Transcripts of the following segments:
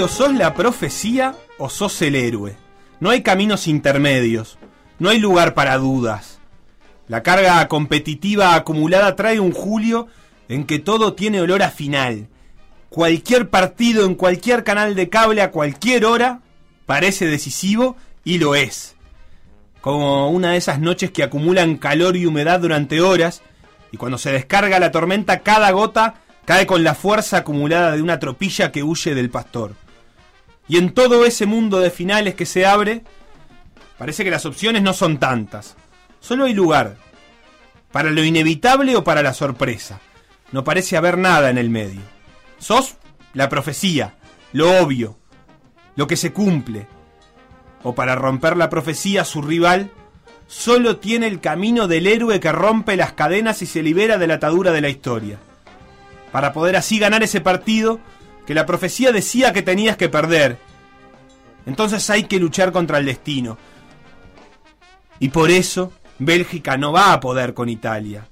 O sos la profecía o sos el héroe. No hay caminos intermedios. No hay lugar para dudas. La carga competitiva acumulada trae un julio en que todo tiene olor a final. Cualquier partido en cualquier canal de cable a cualquier hora parece decisivo y lo es. Como una de esas noches que acumulan calor y humedad durante horas y cuando se descarga la tormenta cada gota cae con la fuerza acumulada de una tropilla que huye del pastor. Y en todo ese mundo de finales que se abre, parece que las opciones no son tantas. Solo hay lugar para lo inevitable o para la sorpresa. No parece haber nada en el medio. Sos la profecía, lo obvio, lo que se cumple. O para romper la profecía, su rival solo tiene el camino del héroe que rompe las cadenas y se libera de la atadura de la historia para poder así ganar ese partido que la profecía decía que tenías que perder. Entonces hay que luchar contra el destino. Y por eso Bélgica no va a poder con Italia.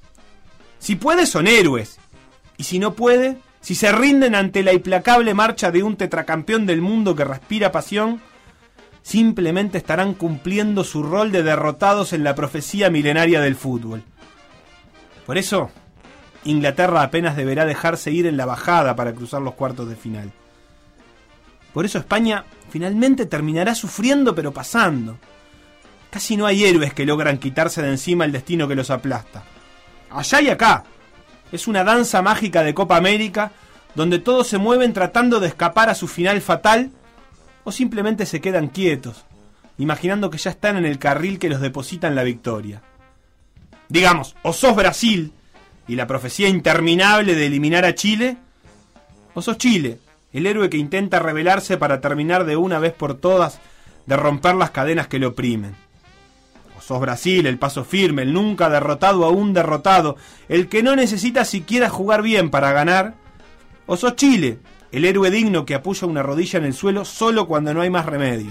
Si puede son héroes. Y si no puede, si se rinden ante la implacable marcha de un tetracampeón del mundo que respira pasión, simplemente estarán cumpliendo su rol de derrotados en la profecía milenaria del fútbol. Por eso, Inglaterra apenas deberá dejarse ir en la bajada para cruzar los cuartos de final. Por eso España finalmente terminará sufriendo pero pasando. Casi no hay héroes que logran quitarse de encima el destino que los aplasta. Allá y acá. Es una danza mágica de Copa América donde todos se mueven tratando de escapar a su final fatal o simplemente se quedan quietos, imaginando que ya están en el carril que los deposita en la victoria. Digamos, o sos Brasil, y la profecía interminable de eliminar a Chile? ¿O sos Chile, el héroe que intenta rebelarse para terminar de una vez por todas de romper las cadenas que lo oprimen? ¿O sos Brasil, el paso firme, el nunca derrotado aún derrotado, el que no necesita siquiera jugar bien para ganar? ¿O sos Chile, el héroe digno que apoya una rodilla en el suelo solo cuando no hay más remedio?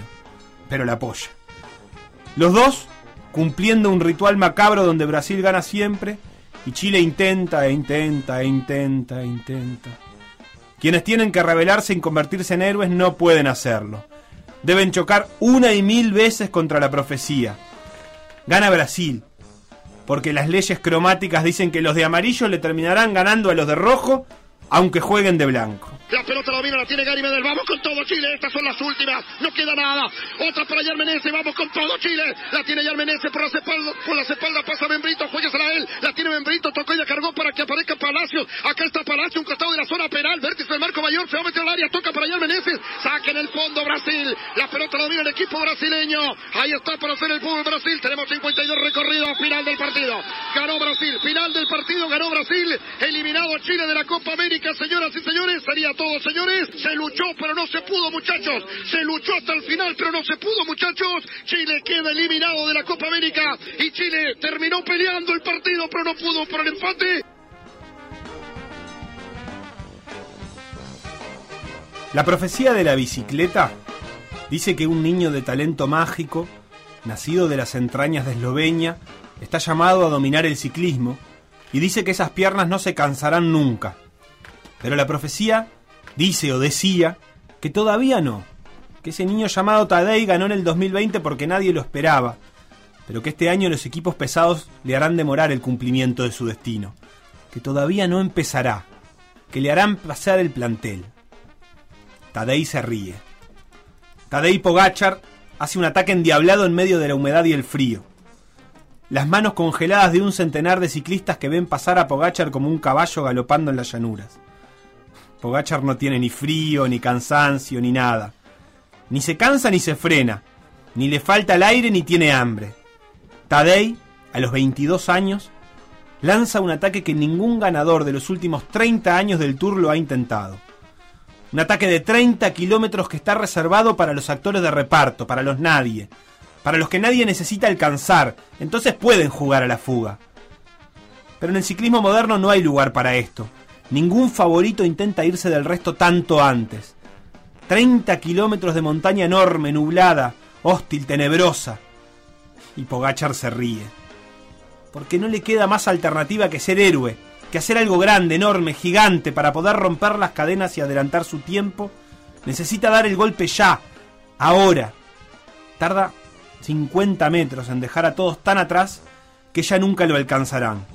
Pero la apoya. Los dos cumpliendo un ritual macabro donde Brasil gana siempre y Chile intenta e intenta e intenta e intenta. Quienes tienen que rebelarse y convertirse en héroes no pueden hacerlo. Deben chocar una y mil veces contra la profecía. Gana Brasil, porque las leyes cromáticas dicen que los de amarillo le terminarán ganando a los de rojo, aunque jueguen de blanco. La pelota la domina, la tiene Gary Medel. Vamos con todo Chile. Estas son las últimas. No queda nada. Otra para Yarmenese. Vamos con todo Chile. La tiene Yarmenese por las espaldas. Por las espaldas pasa Membrito. Jueguesela a él. La tiene Membrito. Tocó y la cargó para que aparezca Palacio. Acá está Palacio, un costado de la zona penal. Vértice del marco mayor. Se va a meter al área. Toca para Yarmenese. Saca en el fondo Brasil. La pelota la domina el equipo brasileño. Ahí está para hacer el fútbol Brasil. Tenemos 52 recorridos. Final del partido. Ganó Brasil. Final del partido. Ganó Brasil. Eliminado Chile de la Copa América. Señoras y señores. Sería todo, señores. Se luchó, pero no se pudo, muchachos. Se luchó hasta el final, pero no se pudo, muchachos. Chile queda eliminado de la Copa América y Chile terminó peleando el partido, pero no pudo por el empate. La profecía de la bicicleta dice que un niño de talento mágico, nacido de las entrañas de Eslovenia, está llamado a dominar el ciclismo y dice que esas piernas no se cansarán nunca. Pero la profecía dice o decía que todavía no, que ese niño llamado Tadei ganó en el 2020 porque nadie lo esperaba, pero que este año los equipos pesados le harán demorar el cumplimiento de su destino, que todavía no empezará, que le harán pasar el plantel. Tadei se ríe. Tadei Pogachar hace un ataque endiablado en medio de la humedad y el frío. Las manos congeladas de un centenar de ciclistas que ven pasar a Pogachar como un caballo galopando en las llanuras. Pogachar no tiene ni frío, ni cansancio, ni nada. Ni se cansa ni se frena. Ni le falta el aire ni tiene hambre. Tadei, a los 22 años, lanza un ataque que ningún ganador de los últimos 30 años del Tour lo ha intentado. Un ataque de 30 kilómetros que está reservado para los actores de reparto, para los nadie, para los que nadie necesita alcanzar, entonces pueden jugar a la fuga. Pero en el ciclismo moderno no hay lugar para esto. Ningún favorito intenta irse del resto tanto antes. 30 kilómetros de montaña enorme, nublada, hostil, tenebrosa. Y Pogachar se ríe. Porque no le queda más alternativa que ser héroe, que hacer algo grande, enorme, gigante para poder romper las cadenas y adelantar su tiempo, necesita dar el golpe ya, ahora. Tarda 50 metros en dejar a todos tan atrás que ya nunca lo alcanzarán.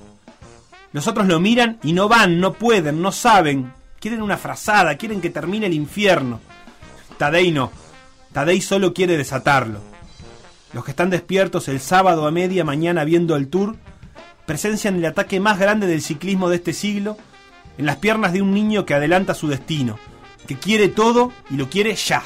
Los otros lo miran y no van, no pueden, no saben. Quieren una frazada, quieren que termine el infierno. Tadei no. Tadei solo quiere desatarlo. Los que están despiertos el sábado a media mañana viendo el tour presencian el ataque más grande del ciclismo de este siglo en las piernas de un niño que adelanta su destino, que quiere todo y lo quiere ya.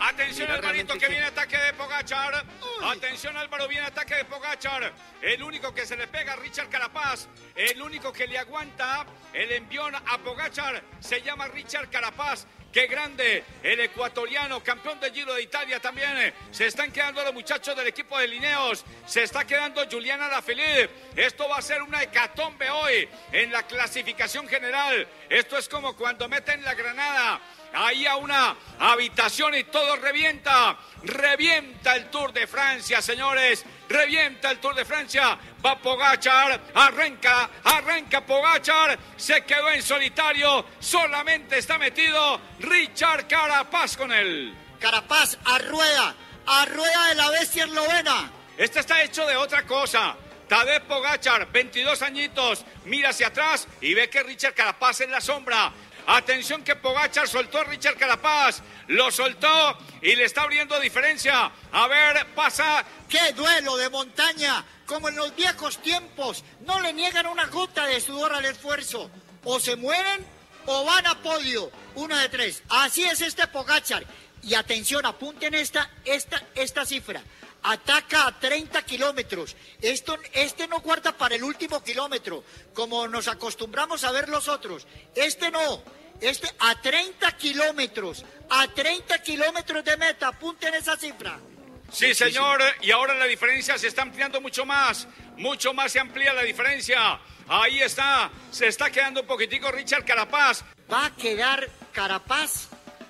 Atención Alvarito que viene ataque de Pogachar. Atención Álvaro, viene ataque de Pogachar. El único que se le pega a Richard Carapaz. El único que le aguanta el envión a Pogachar se llama Richard Carapaz. Qué grande el ecuatoriano, campeón del Giro de Italia también. Se están quedando los muchachos del equipo de Lineos. Se está quedando Juliana Lafilippe. Esto va a ser una hecatombe hoy en la clasificación general. Esto es como cuando meten la granada ahí a una habitación y todo revienta. Revienta el Tour de Francia, señores. Revienta el Tour de Francia. Va Pogachar. Arranca, arranca Pogachar. Se quedó en solitario. Solamente está metido Richard Carapaz con él. Carapaz a rueda. A rueda de la bestia eslovena. Este está hecho de otra cosa. Tadej Pogachar, 22 añitos, mira hacia atrás y ve que Richard Carapaz en la sombra. Atención que Pogachar soltó a Richard Carapaz. Lo soltó y le está abriendo diferencia. A ver, pasa. ¡Qué duelo de montaña! Como en los viejos tiempos. No le niegan una gota de sudor al esfuerzo. O se mueren o van a podio. Una de tres. Así es este Pogachar. Y atención, apunten esta, esta, esta cifra ataca a 30 kilómetros. Esto, este no guarda para el último kilómetro, como nos acostumbramos a ver los otros. Este no. Este a 30 kilómetros, a 30 kilómetros de meta, apunten esa cifra. Sí, señor, y ahora la diferencia se está ampliando mucho más, mucho más se amplía la diferencia. Ahí está, se está quedando un poquitico Richard Carapaz. Va a quedar Carapaz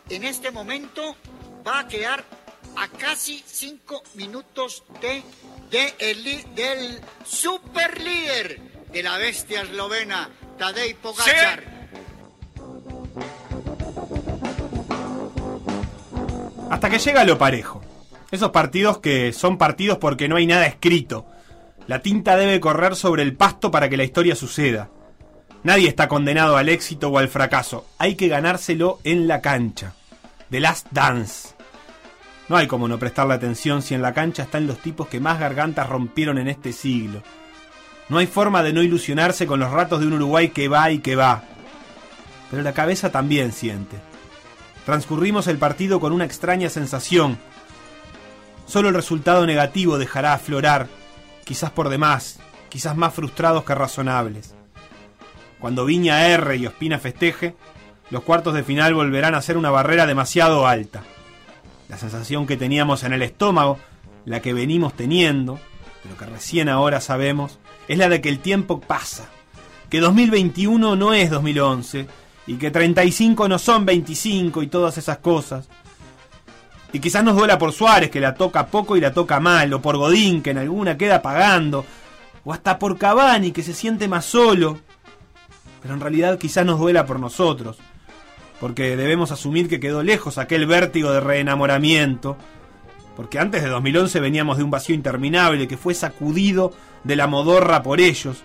en este momento, va a quedar a casi cinco minutos de, de el, del super líder de la bestia eslovena, Tadej Pogacar. Hasta que llega lo parejo. Esos partidos que son partidos porque no hay nada escrito. La tinta debe correr sobre el pasto para que la historia suceda. Nadie está condenado al éxito o al fracaso. Hay que ganárselo en la cancha. The Last Dance. No hay como no prestarle atención si en la cancha están los tipos que más gargantas rompieron en este siglo. No hay forma de no ilusionarse con los ratos de un Uruguay que va y que va. Pero la cabeza también siente. Transcurrimos el partido con una extraña sensación. Solo el resultado negativo dejará aflorar, quizás por demás, quizás más frustrados que razonables. Cuando Viña R y Ospina festeje, los cuartos de final volverán a ser una barrera demasiado alta la sensación que teníamos en el estómago, la que venimos teniendo, pero que recién ahora sabemos, es la de que el tiempo pasa, que 2021 no es 2011, y que 35 no son 25 y todas esas cosas. Y quizás nos duela por Suárez, que la toca poco y la toca mal, o por Godín, que en alguna queda pagando, o hasta por Cavani, que se siente más solo. Pero en realidad quizás nos duela por nosotros, porque debemos asumir que quedó lejos aquel vértigo de reenamoramiento, porque antes de 2011 veníamos de un vacío interminable que fue sacudido de la modorra por ellos,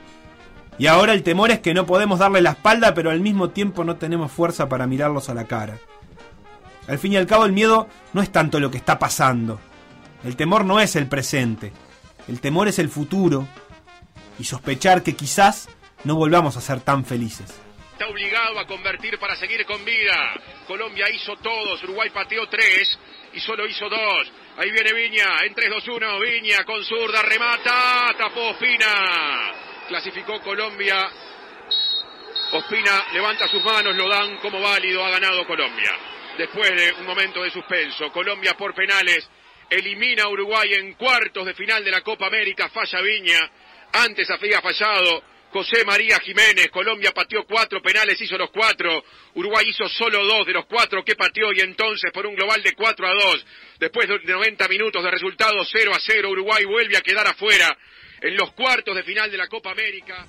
Y ahora el temor es que no podemos darle la espalda, pero al mismo tiempo no tenemos fuerza para mirarlos a la cara. Al fin y al cabo el miedo no es tanto lo que está pasando. El temor no es el presente. El temor es el futuro. Y sospechar que quizás no volvamos a ser tan felices. Está obligado a convertir para seguir con vida. Colombia hizo todos, Uruguay pateó tres y solo hizo dos. Ahí viene Viña, en 3-2-1, Viña con zurda, remata, tapó Ospina. Clasificó Colombia. Ospina levanta sus manos, lo dan como válido, ha ganado Colombia. Después de un momento de suspenso, Colombia por penales elimina a Uruguay en cuartos de final de la Copa América, falla Viña. Antes había fallado José María Jiménez, Colombia pateó cuatro penales, hizo los cuatro, Uruguay hizo solo dos de los cuatro que pateó y entonces por un global de 4 a 2, después de 90 minutos de resultado 0 a 0, Uruguay vuelve a quedar afuera en los cuartos de final de la Copa América.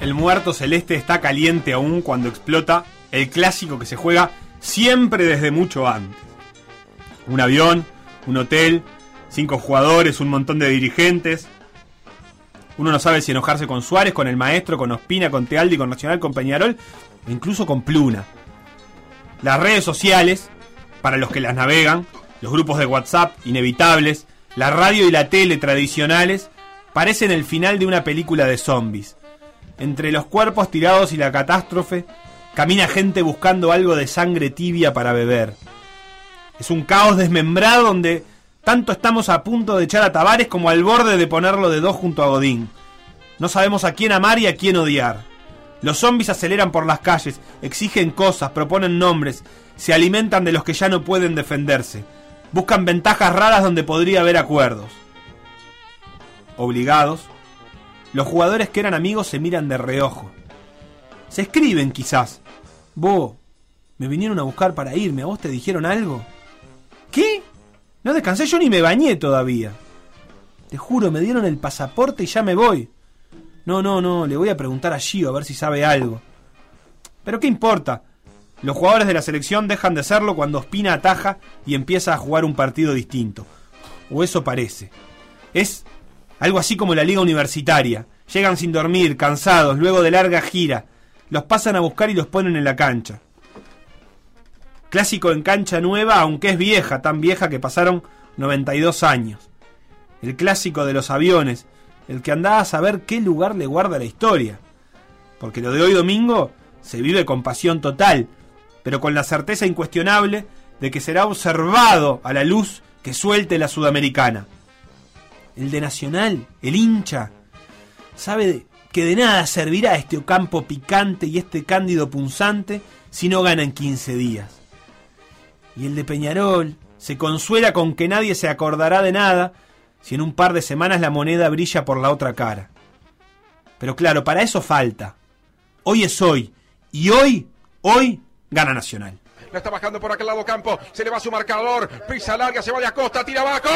El muerto celeste está caliente aún cuando explota el clásico que se juega siempre desde mucho antes un avión, un hotel, cinco jugadores, un montón de dirigentes. Uno no sabe si enojarse con Suárez, con el maestro, con Ospina, con Tealdi, con Nacional, con Peñarol, incluso con Pluna. Las redes sociales, para los que las navegan, los grupos de WhatsApp inevitables, la radio y la tele tradicionales, parecen el final de una película de zombies. Entre los cuerpos tirados y la catástrofe, camina gente buscando algo de sangre tibia para beber. Es un caos desmembrado donde tanto estamos a punto de echar a Tavares como al borde de ponerlo de dos junto a Godín. No sabemos a quién amar y a quién odiar. Los zombies aceleran por las calles, exigen cosas, proponen nombres, se alimentan de los que ya no pueden defenderse, buscan ventajas raras donde podría haber acuerdos. Obligados, los jugadores que eran amigos se miran de reojo. Se escriben quizás. Vos, me vinieron a buscar para irme, ¿a vos te dijeron algo? ¿Qué? No descansé yo ni me bañé todavía. Te juro, me dieron el pasaporte y ya me voy. No, no, no, le voy a preguntar a Gio a ver si sabe algo. Pero ¿qué importa? Los jugadores de la selección dejan de serlo cuando Ospina ataja y empieza a jugar un partido distinto. O eso parece. Es algo así como la liga universitaria. Llegan sin dormir, cansados, luego de larga gira. Los pasan a buscar y los ponen en la cancha. Clásico en cancha nueva, aunque es vieja, tan vieja que pasaron 92 años. El clásico de los aviones, el que andaba a saber qué lugar le guarda la historia. Porque lo de hoy domingo se vive con pasión total, pero con la certeza incuestionable de que será observado a la luz que suelte la sudamericana. El de Nacional, el hincha, sabe que de nada servirá este Ocampo picante y este Cándido punzante si no gana en 15 días. Y el de Peñarol se consuela con que nadie se acordará de nada si en un par de semanas la moneda brilla por la otra cara. Pero claro, para eso falta. Hoy es hoy. Y hoy, hoy, gana Nacional. La está bajando por aquel lado campo. Se le va su marcador. Pisa larga, se va de Acosta, tira abajo.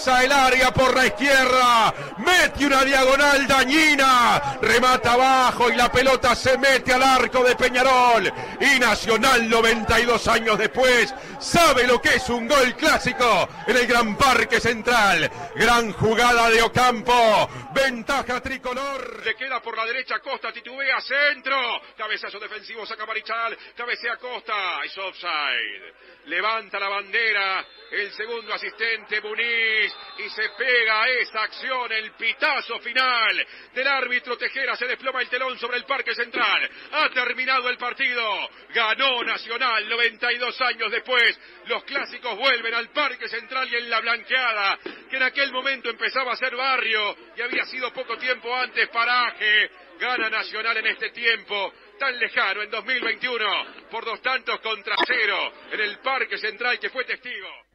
Pisa el área por la izquierda. Mete una diagonal dañina. Remata abajo y la pelota se mete al arco de Peñarol. Y Nacional 92 años después sabe lo que es un gol clásico en el Gran Parque Central. Gran jugada de Ocampo. Ventaja tricolor. Le queda por la derecha Costa, titubea, centro. Cabezazo defensivo, saca Marichal. Cabecea Costa. Es offside. Levanta la bandera el segundo asistente Muniz y se pega a esa acción el pitazo final del árbitro Tejera. Se desploma el telón sobre el Parque Central. Ha terminado el partido. Ganó Nacional 92 años después. Los clásicos vuelven al Parque Central y en la blanqueada, que en aquel momento empezaba a ser barrio y había sido poco tiempo antes paraje. Gana Nacional en este tiempo tan lejano en 2021 por dos tantos contra cero en el Parque Central que fue testigo.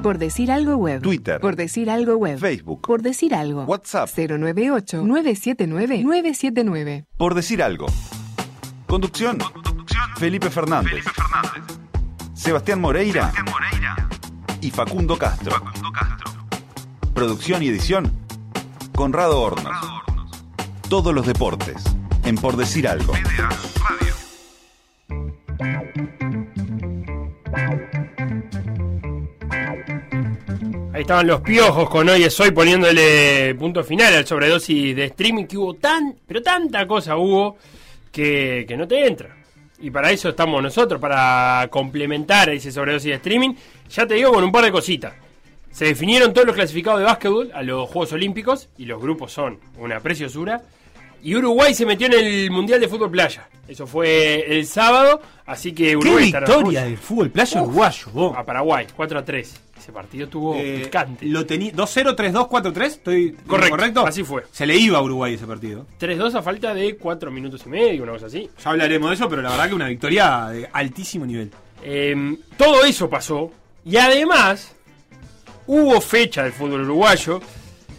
Instagram, Por decir algo web. Twitter. Por decir algo web. Facebook. Por decir algo. WhatsApp. 098-979-979. por decir algo. Conducción. Felipe Fernández. Sebastián Moreira. Y Facundo Castro. Producción y edición. Conrado Hornos. Todos los deportes. En Por decir algo. Ahí estaban los piojos con hoy es hoy poniéndole punto final al sobredosis de streaming que hubo tan, pero tanta cosa hubo que, que no te entra. Y para eso estamos nosotros, para complementar ese sobredosis de streaming. Ya te digo con un par de cositas. Se definieron todos los clasificados de básquetbol a los Juegos Olímpicos y los grupos son una preciosura. Y Uruguay se metió en el Mundial de Fútbol Playa. Eso fue el sábado, así que ¡Qué Uruguay estará victoria del fútbol playa Uf. uruguayo! vos. A Paraguay, 4 a 3. Ese partido estuvo Eh, picante. Lo tenía 2-0, 3-2, 4-3. ¿Estoy Correcto, correcto? así fue. Se le iba a Uruguay ese partido. 3-2 a falta de 4 minutos y medio, una cosa así. Ya hablaremos de eso, pero la verdad que una victoria de altísimo nivel. Eh, todo eso pasó. Y además, hubo fecha del fútbol uruguayo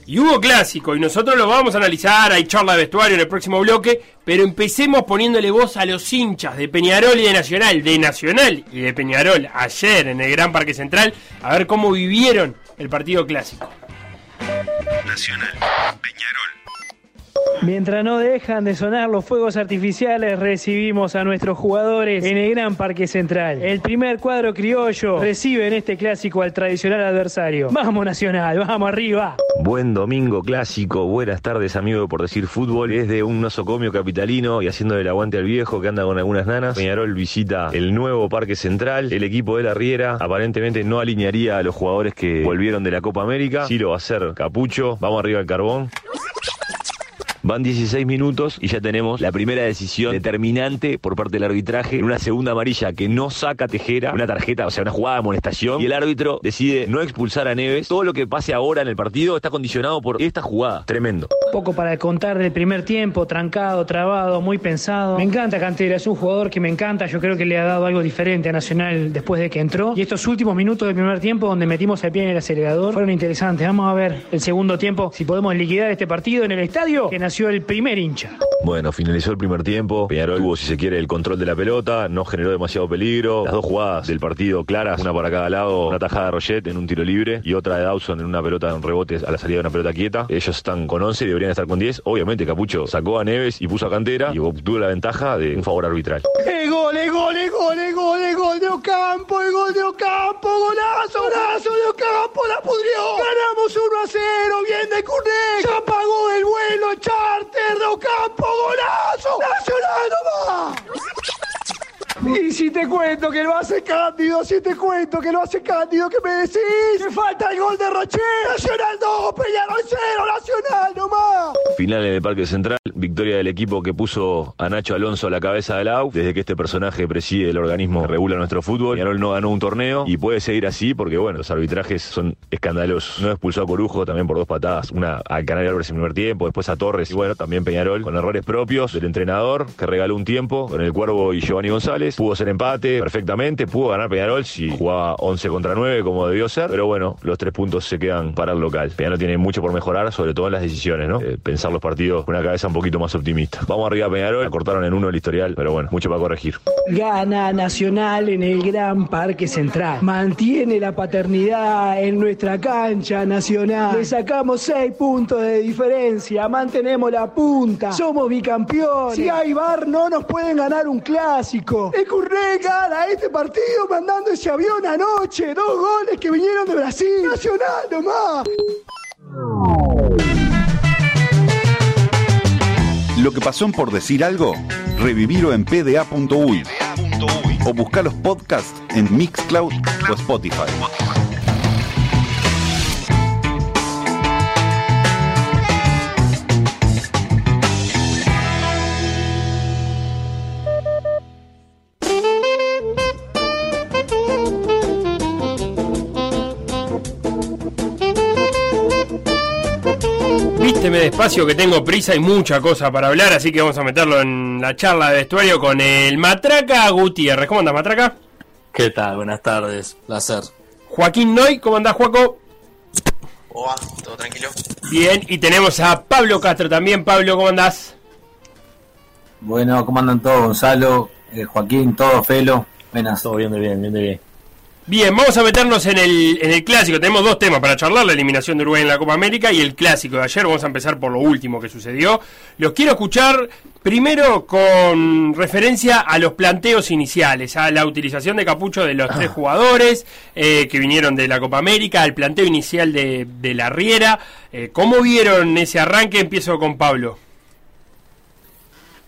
y hubo clásico y nosotros lo vamos a analizar, hay charla de vestuario en el próximo bloque, pero empecemos poniéndole voz a los hinchas de Peñarol y de Nacional, de Nacional y de Peñarol ayer en el Gran Parque Central, a ver cómo vivieron el partido clásico. Nacional, Peñarol. Mientras no dejan de sonar los fuegos artificiales, recibimos a nuestros jugadores en el Gran Parque Central. El primer cuadro criollo recibe en este clásico al tradicional adversario. Vamos Nacional, vamos arriba. Buen domingo clásico, buenas tardes amigo por decir fútbol. Desde un nosocomio capitalino y haciendo el aguante al viejo que anda con algunas nanas. Peñarol visita el nuevo Parque Central. El equipo de la Riera aparentemente no alinearía a los jugadores que volvieron de la Copa América. Sí lo va a hacer Capucho. Vamos arriba al carbón. Van 16 minutos y ya tenemos la primera decisión determinante por parte del arbitraje en una segunda amarilla que no saca Tejera, una tarjeta, o sea, una jugada de amonestación y el árbitro decide no expulsar a Neves. Todo lo que pase ahora en el partido está condicionado por esta jugada. Tremendo. Poco para contar del primer tiempo, trancado, trabado, muy pensado. Me encanta Cantera, es un jugador que me encanta. Yo creo que le ha dado algo diferente a Nacional después de que entró. Y estos últimos minutos del primer tiempo, donde metimos el pie en el acelerador, fueron interesantes. Vamos a ver el segundo tiempo, si podemos liquidar este partido en el estadio, nació el primer hincha. Bueno, finalizó el primer tiempo. Peñarol tuvo, si se quiere, el control de la pelota, no generó demasiado peligro. Las dos jugadas del partido claras, una para cada lado, una tajada de Roget en un tiro libre y otra de Dawson en una pelota en rebote a la salida de una pelota quieta. Ellos están con 11 y deberían estar con 10. Obviamente, Capucho sacó a Neves y puso a Cantera y obtuvo la ventaja de un favor arbitral. ¡El gol, el gol, el gol, el gol, el gol de Ocampo, el gol de Ocampo, golazo, golazo de Ocampo, la pudrió. Ganamos 1 a 0, bien de Curné, ya pagó el vuelo charter de golazo, nacional nomás. Y si te cuento que lo hace Cándido, si te cuento que lo hace Cándido, ¿qué me decís? Que falta el gol de Roche. Nacional 2, Peñarol 0, Nacional nomás. Final en el Parque Central, victoria del equipo que puso a Nacho Alonso a la cabeza del AU. Desde que este personaje preside el organismo que regula nuestro fútbol, Peñarol no ganó un torneo y puede seguir así porque, bueno, los arbitrajes son escandalosos. No expulsó a Corujo también por dos patadas, una al Canario Álvarez en el primer tiempo, después a Torres y, bueno, también Peñarol con errores propios del entrenador que regaló un tiempo con el Cuervo y Giovanni González. Pudo ser empate perfectamente, pudo ganar Peñarol si jugaba 11 contra 9 como debió ser, pero bueno, los tres puntos se quedan para el local. Peñarol tiene mucho por mejorar, sobre todo en las decisiones, ¿no? Eh, pensar los partidos con una cabeza un poquito más optimista. Vamos arriba Peñarol, cortaron en uno el historial, pero bueno, mucho para corregir. Gana Nacional en el Gran Parque Central. Mantiene la paternidad en nuestra cancha nacional. Le sacamos 6 puntos de diferencia. Mantenemos la punta. Somos bicampeones. Si hay bar, no nos pueden ganar un clásico. Gana este partido mandando ese avión anoche. Dos goles que vinieron de Brasil. Nacional nomás. Lo que pasó en por decir algo, revivirlo en pda.uy o buscar los podcasts en Mixcloud o Spotify. Despacio que tengo prisa y mucha cosa para hablar, así que vamos a meterlo en la charla de vestuario con el Matraca Gutiérrez. ¿Cómo andás, Matraca? ¿Qué tal? Buenas tardes, placer. Joaquín Noy, ¿cómo andás, Juaco? Hola, todo tranquilo. Bien, y tenemos a Pablo Castro también. Pablo, ¿cómo andás? Bueno, ¿cómo andan todos? Gonzalo, eh, Joaquín, todo, Felo. Buenas. Todo bien, de bien, bien, de bien. Bien, vamos a meternos en el, en el clásico. Tenemos dos temas para charlar, la eliminación de Uruguay en la Copa América y el clásico de ayer. Vamos a empezar por lo último que sucedió. Los quiero escuchar primero con referencia a los planteos iniciales, a la utilización de capucho de los tres jugadores eh, que vinieron de la Copa América, al planteo inicial de, de la Riera. Eh, ¿Cómo vieron ese arranque? Empiezo con Pablo.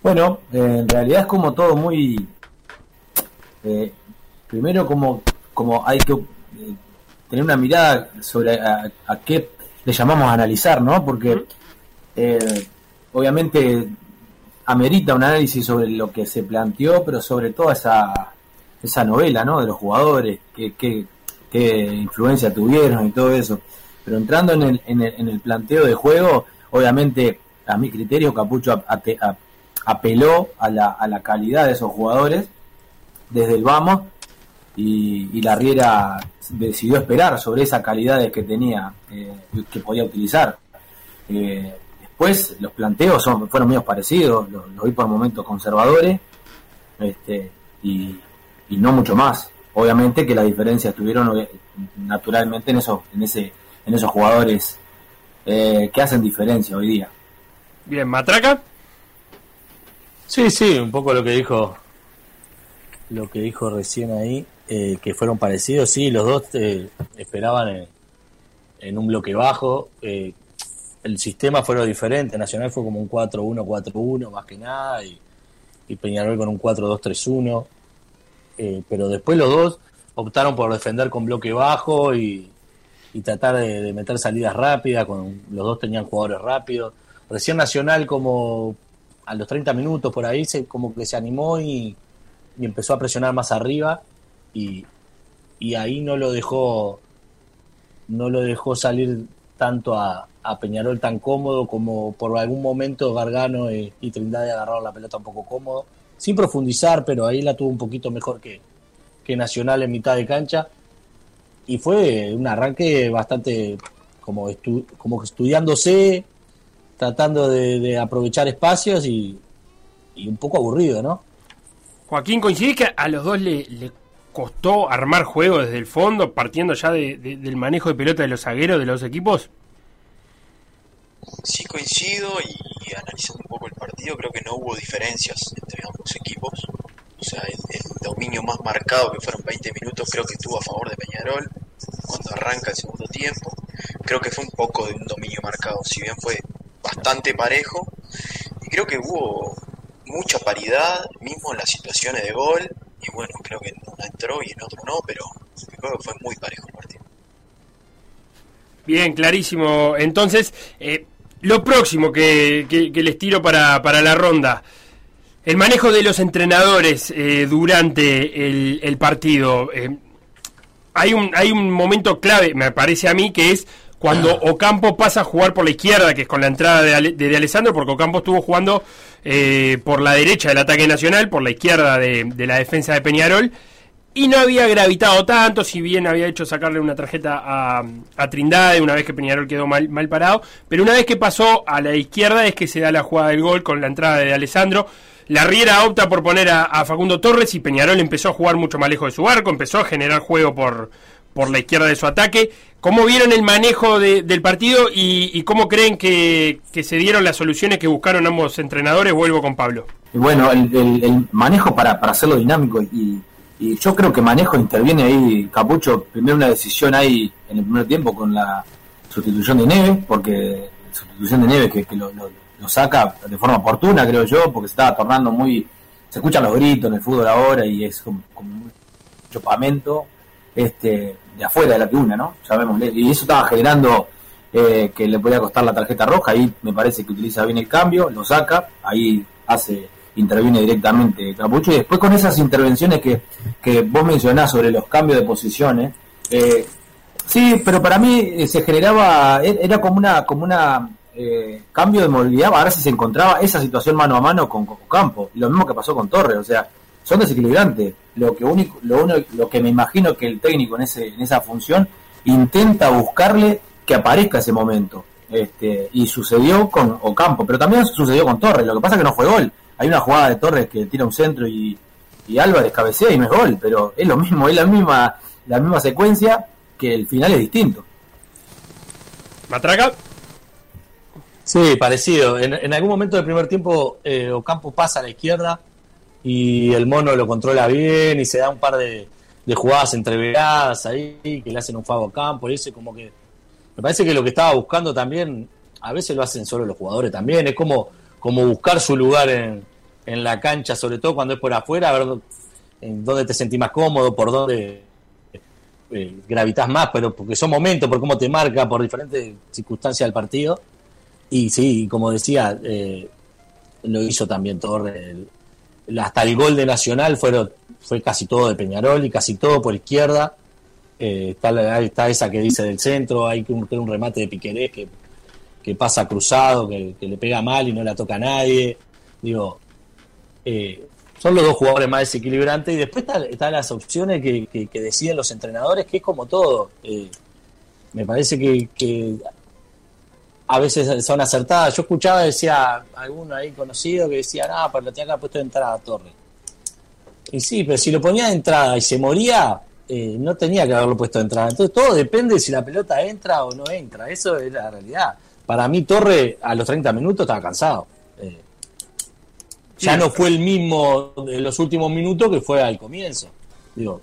Bueno, eh, en realidad es como todo muy... eh, primero como, como hay que eh, tener una mirada sobre a, a qué le llamamos a analizar, ¿no? Porque eh, obviamente amerita un análisis sobre lo que se planteó, pero sobre todo esa, esa novela, ¿no? De los jugadores, qué, qué, qué influencia tuvieron y todo eso. Pero entrando en el, en el, en el planteo de juego, obviamente a mi criterio Capucho apeló a la, a la calidad de esos jugadores desde el vamos y, y la Riera decidió esperar sobre esa calidad que tenía, eh, que podía utilizar. Eh, después los planteos son, fueron medio parecidos, los, los vi por momentos conservadores este, y, y no mucho más. Obviamente que las diferencias estuvieron eh, naturalmente en esos, en ese, en esos jugadores eh, que hacen diferencia hoy día. Bien, Matraca. Sí, sí, un poco lo que dijo lo que dijo recién ahí, eh, que fueron parecidos, sí, los dos eh, esperaban en, en un bloque bajo, eh, el sistema fue diferente, Nacional fue como un 4-1-4-1 más que nada, y, y Peñarol con un 4-2-3-1, eh, pero después los dos optaron por defender con bloque bajo y, y tratar de, de meter salidas rápidas, con, los dos tenían jugadores rápidos, recién Nacional como a los 30 minutos por ahí se como que se animó y, y empezó a presionar más arriba y, y ahí no lo dejó no lo dejó salir tanto a, a Peñarol tan cómodo como por algún momento Gargano y, y Trindade agarraron la pelota un poco cómodo sin profundizar pero ahí la tuvo un poquito mejor que, que Nacional en mitad de cancha y fue un arranque bastante como, estu como estudiándose tratando de, aprovechar espacios y, y un poco aburrido, ¿no? Joaquín, ¿coincidís que a los dos le costó armar juego desde el fondo, partiendo ya de, de, del manejo de pelota de los zagueros de los equipos? Sí coincido y, y analizando un poco el partido creo que no hubo diferencias entre ambos equipos. O sea, el, el, dominio más marcado que fueron 20 minutos creo que estuvo a favor de Peñarol cuando arranca el segundo tiempo. Creo que fue un poco de un dominio marcado, si bien fue bastante parejo. Y creo que hubo mucha paridad, mismo en las situaciones de gol. Y bueno, creo que en una entró y en otro no, pero creo que fue muy parejo el partido. Bien, clarísimo. Entonces, eh, lo próximo que, que, les tiro para, para la ronda. El manejo de los entrenadores eh, durante el, el partido. Eh, hay, un, hay un momento clave, me parece a mí, que es cuando Ocampo pasa a jugar por la izquierda, que es con la entrada de, Ale, de, de Alessandro, porque Ocampo estuvo jugando eh, por la derecha del ataque nacional, por la izquierda de, la defensa de Peñarol, y no había gravitado tanto, si bien había hecho sacarle una tarjeta a, Trindade una vez que Peñarol quedó mal, mal, parado, pero una vez que pasó a la izquierda es que se da la jugada del gol con la entrada de Alessandro. La Riera opta por poner a, a Facundo Torres y Peñarol empezó a jugar mucho más lejos de su arco, empezó a generar juego por, por la izquierda de su ataque. ¿Cómo vieron el manejo de, del partido y, y cómo creen que, se dieron las soluciones que buscaron ambos entrenadores? Vuelvo con Pablo. Bueno, el, manejo para, hacerlo dinámico y, y, yo creo que manejo interviene ahí, Capucho, primero una decisión ahí en el primer tiempo con la sustitución de Neve, porque sustitución de Neve que, que lo, lo, lo, saca de forma oportuna, creo yo, porque se estaba tornando muy... Se escuchan los gritos en el fútbol ahora y es como, como un chopamento este, de afuera de la tribuna, ¿no? Sabemos, y eso estaba generando eh, que le podía costar la tarjeta roja, ahí me parece que utiliza bien el cambio, lo saca, ahí hace, interviene directamente Capucho, y después con esas intervenciones que, que vos mencionás sobre los cambios de posiciones, eh, sí, pero para mí eh, se generaba, e-, era como una, como una eh, cambio de movilidad, ahora si se encontraba esa situación mano a mano con Campo, lo mismo que pasó con Torres, o sea, son desequilibrantes. Lo que único, lo uno, lo que me imagino que el técnico en ese, en esa función intenta buscarle que aparezca ese momento. Este, y sucedió con Ocampo, pero también sucedió con Torres. Lo que pasa es que no fue gol. Hay una jugada de Torres que tira un centro y, y Álvarez cabecea y no es gol, pero es lo mismo, es la misma, la misma secuencia que el final es distinto. Matraca. Sí, parecido. En, en algún momento del primer tiempo eh, Ocampo pasa a la izquierda y el mono lo controla bien y se da un par de, jugadas entreveradas ahí que le hacen un fago a campo y ese como que me parece que lo que estaba buscando también a veces lo hacen solo los jugadores también es como como buscar su lugar en, en la cancha sobre todo cuando es por afuera a ver en dónde te sentís más cómodo por dónde eh, gravitas más pero porque son momentos por cómo te marca por diferentes circunstancias del partido. Y sí como decía eh, lo hizo también Torres hasta el gol de Nacional fueron, fue casi todo de Peñarol y casi todo por izquierda. Eh, está, esa que dice del centro, hay un, un remate de Piquerés que, que pasa cruzado, que, le pega mal y no la toca a nadie. Digo, eh, son los dos jugadores más desequilibrantes y después están está las opciones que, deciden los entrenadores, que es como todo. Eh, me parece que a veces son acertadas. Yo escuchaba, decía, alguno ahí conocido que decía, ah, pero lo tenía que haber puesto de entrada a Torre. Y sí, pero si lo ponía de entrada y se moría, eh, no tenía que haberlo puesto de entrada. Entonces todo depende de si la pelota entra o no entra. Eso es la realidad. Para mí Torre a los 30 minutos estaba cansado. Eh, ya no fue el mismo de los últimos minutos que fue al comienzo. Digo,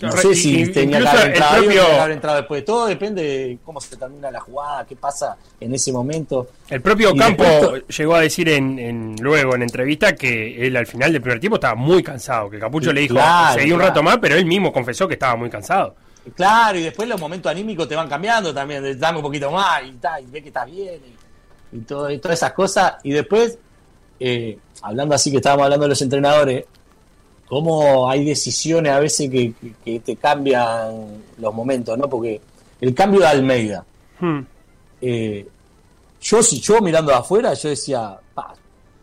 no sé si y- tenía que haber el entrado propio- tenía que haber entrado después. Todo depende de cómo se termina la jugada, qué pasa en ese momento. El propio Y Campo después llegó a decir en, en- luego en entrevista que él al final del primer tiempo estaba muy cansado, que Capucho le dijo, claro, seguí un claro. rato más, pero él mismo confesó que estaba muy cansado. Claro, y después los momentos anímicos te van cambiando también, de dame un poquito más y, ve que estás bien y, y todo, y todas esas cosas. Y después, eh, hablando así que estábamos hablando de los entrenadores, cómo hay decisiones a veces que, que- que te cambian los momentos, ¿no? Porque el cambio de Almeida, Hmm. eh, yo si yo mirando de afuera, yo decía, "Pa,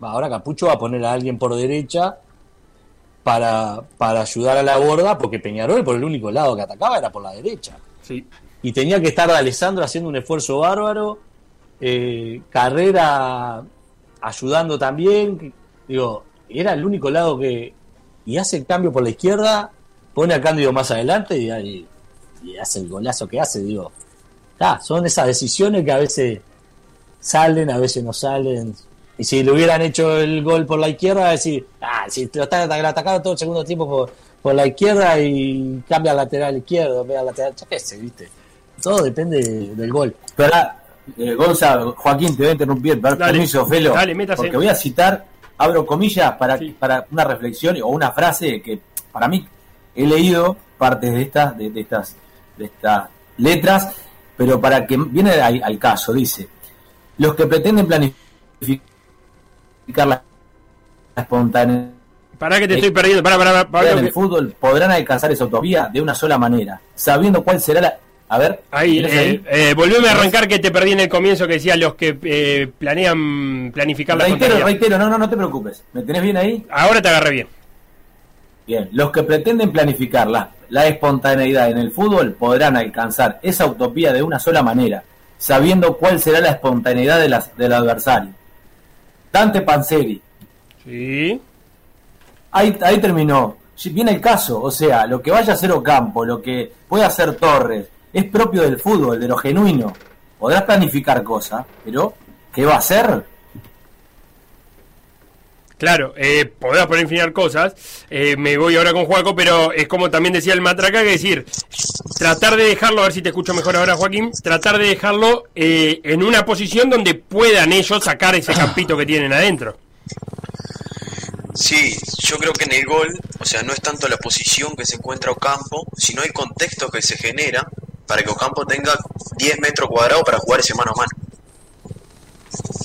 va, ahora Capucho va a poner a alguien por derecha para, para ayudar a la borda, porque Peñarol por el único lado que atacaba era por la derecha. Sí. Y tenía que estar Alessandro haciendo un esfuerzo bárbaro, eh, Carrera ayudando también, digo, era el único lado que... Y hace el cambio por la izquierda, pone a Cándido más adelante y, y- y hace el golazo que hace, digo. Ah, son esas decisiones que a veces salen, a veces no salen. Y si le hubieran hecho el gol por la izquierda, decir, ah, si te lo están ata- atacando todo el segundo tiempo por, por la izquierda y cambia al lateral izquierdo, ve al lateral, sé, viste. Todo depende del gol. Esperá, eh, Gonza, Joaquín, te voy a interrumpir, Dale, permiso, Felo, dale, porque voy a citar, abro comillas, para, para una reflexión o una frase que para mí he leído partes de estas, de, de estas, de estas letras, pero para que viene al, al caso, dice, los que pretenden planificar la espontaneidad Pará que te estoy perdiendo, pará, pará, en el que- fútbol podrán alcanzar esa utopía de una sola manera, sabiendo cuál será la... A ver, Ahí, ¿tenés eh, eh, volveme a arrancar que te perdí en el comienzo que decía los que eh, planean planificar la Reitero, reitero, no, no, no te preocupes. ¿Me tenés bien ahí? Ahora te agarré bien. Bien, los que pretenden planificar la, la espontaneidad en el fútbol podrán alcanzar esa utopía de una sola manera, sabiendo cuál será la espontaneidad de las, del adversario. Dante Panzeri. Sí. Ahí, ahí terminó. Si Viene el caso, o sea, lo que vaya a hacer Ocampo, lo que pueda hacer Torres, es propio del fútbol, de lo genuino. Podrás planificar cosas, pero ¿qué va a hacer? Claro, eh, podrás de cosas. Eh, me voy ahora con Juaco, pero es como también decía el Matraca, que decir, tratar de dejarlo, a ver si te escucho mejor ahora, Joaquín, tratar de dejarlo eh, en una posición donde puedan ellos sacar ese campito que tienen adentro. Sí, yo creo que en el gol, o sea, no es tanto la posición que se encuentra Ocampo, sino el contexto que se genera para que Ocampo tenga 10 metros cuadrados para jugar ese mano a mano.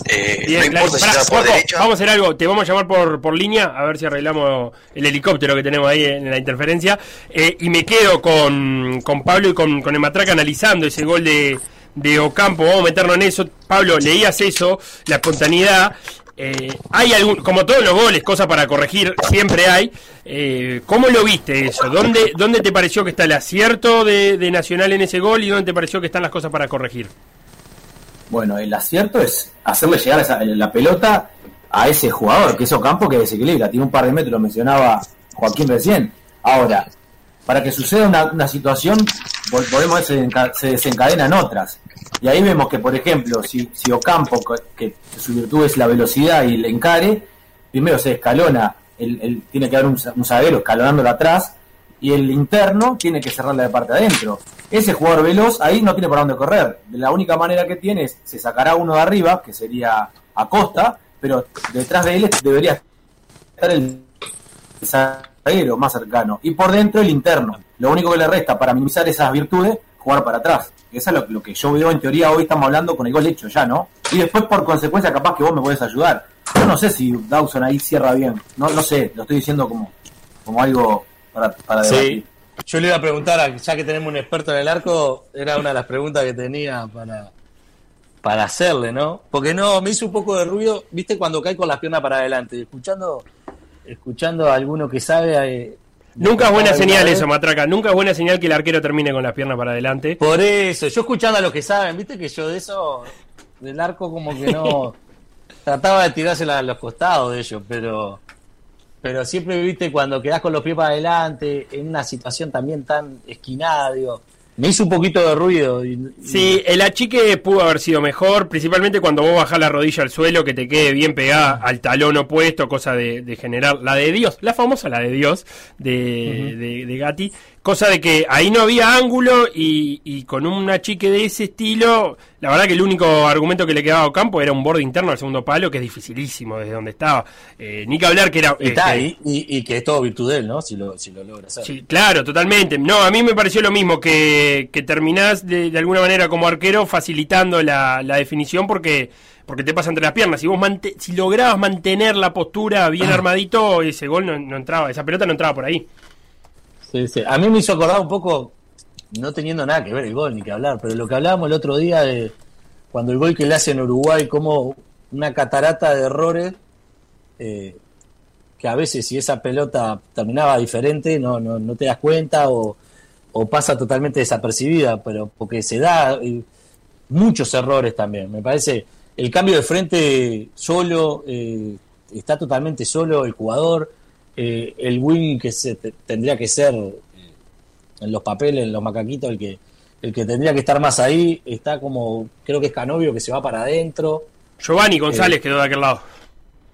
Eh, Bien, no claro. importa si está por derecha. Vamos a hacer algo, te vamos a llamar por, por línea, a ver si arreglamos el helicóptero que tenemos ahí en la interferencia. Eh, y me quedo con, con Pablo y con, con el Matraca analizando ese gol de, de Ocampo. Vamos a meternos en eso. Pablo, leías eso, la espontaneidad. Eh, hay algún, como todos los goles, cosas para corregir, siempre hay. Eh, ¿Cómo lo viste eso? ¿Dónde, ¿Dónde te pareció que está el acierto de, Nacional en ese gol y dónde te pareció que están las cosas para corregir? Bueno, el acierto es hacerle llegar la pelota a ese jugador, que es Ocampo, que desequilibra. Tiene un par de metros, lo mencionaba Joaquín recién. Ahora, para que suceda una, situación, vol- volvemos se, se desencadenan otras. Y ahí vemos que, por ejemplo, si, si Ocampo, que, su virtud es la velocidad y el encare, primero se escalona, el, tiene que haber un, un zaguero escalonándolo atrás, y el interno tiene que cerrarla de parte adentro. Ese jugador veloz ahí no tiene por dónde correr. La única manera que tiene es, se sacará uno de arriba, que sería Acosta, pero detrás de él debería estar el zaguero más cercano. Y por dentro el interno. Lo único que le resta para minimizar esas virtudes, jugar para atrás. Eso es lo, lo que yo veo en teoría hoy estamos hablando con el gol hecho ya, ¿no? Y después por consecuencia capaz que vos me podés ayudar. Yo no sé si Dawson ahí cierra bien. No, no sé, lo estoy diciendo como, como algo para, para debatir. Sí. Yo le iba a preguntar, a- ya que tenemos un experto en el arco, era una de las preguntas que tenía para, para hacerle, ¿no? Porque no, me hizo un poco de ruido, viste, cuando cae con las piernas para adelante. Escuchando escuchando a alguno que sabe. Nunca es buena señal eso, Matraca. Nunca es buena señal que el arquero termine con las piernas para adelante. Por eso, yo escuchando a los que saben, viste que yo de eso, del arco como que no trataba de tirársela a los costados de ellos, pero pero siempre viste cuando quedás con los pies para adelante, en una situación también tan esquinada, digo, me hizo un poquito de ruido. y- y- Sí, el achique pudo haber sido mejor, principalmente cuando vos bajás la rodilla al suelo, que te quede bien pegada al talón opuesto, cosa de, de generar la de Dios, la famosa la de Dios de, de, de Gatti, cosa de que ahí no había ángulo y, y con un achique de ese estilo, la verdad que el único argumento que le quedaba a Ocampo era un borde interno al segundo palo, que es dificilísimo desde donde estaba. Eh, ni que hablar que era... y está este, ahí, y, y que es todo virtud de él, ¿no? Si lo, si lo logra hacer. Sí, claro, totalmente. No, a mí me pareció lo mismo, que, que terminás de, de alguna manera como arquero facilitando la, la definición porque porque te pasa entre las piernas. Si vos si lograbas mantener la postura bien armadito, ese gol no, no entraba, esa pelota no entraba por ahí. A mí me hizo acordar un poco, no teniendo nada que ver el gol ni que hablar, pero lo que hablábamos el otro día de cuando el gol que le hace en Uruguay, como una catarata de errores, eh, que a veces si esa pelota terminaba diferente, no, no, no te das cuenta o, o pasa totalmente desapercibida, pero porque se da eh, muchos errores también. Me parece el cambio de frente solo, eh, está totalmente solo el jugador, eh, el wing que se te- tendría que ser eh, en los papeles, en los macaquitos, el que el que tendría que estar más ahí, está como, creo que es Canovio que se va para adentro. Giovanni González Eh, quedó de aquel lado.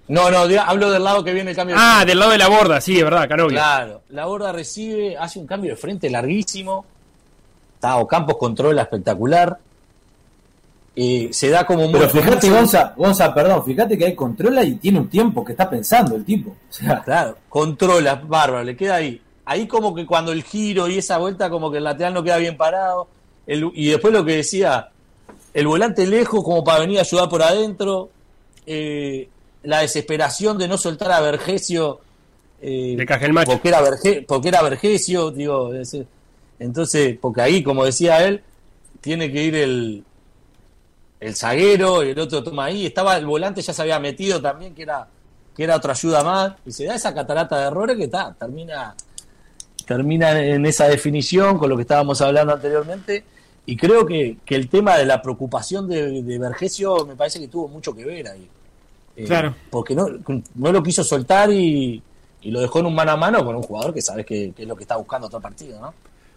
No, no, hablo del lado que viene el cambio de Ah, del lado de la borda, sí, es verdad, Canovio. Claro, la borda recibe, hace un cambio de frente larguísimo. Está Ocampos controla espectacular. Eh, se da como Pero fíjate, Gonza, Gonza, perdón, fíjate que ahí controla y tiene un tiempo que está pensando el tipo. O sea, Claro, controla, bárbaro, le queda ahí. Ahí como que cuando el giro y esa vuelta, como que el lateral no queda bien parado. El- y después lo que decía, el volante lejos como para venir a ayudar por adentro. eh, la desesperación de no soltar a Vergesio. eh, De Cajelmacho. Porque era, Verge- porque era Vergesio, digo. entonces, porque ahí, como decía él, tiene que ir el, el zaguero y el otro toma ahí. Estaba el volante, ya se había metido también, que era, que era otra ayuda más. Y se da esa catarata de errores que está, termina, termina en esa definición con lo que estábamos hablando anteriormente. Y creo que, que el tema de la preocupación de, de Vergesio me parece que tuvo mucho que ver ahí. Eh, Claro. Porque no, no lo quiso soltar y, y lo dejó en un mano a mano con un jugador que sabes que, que es lo que está buscando todo partido, ¿no?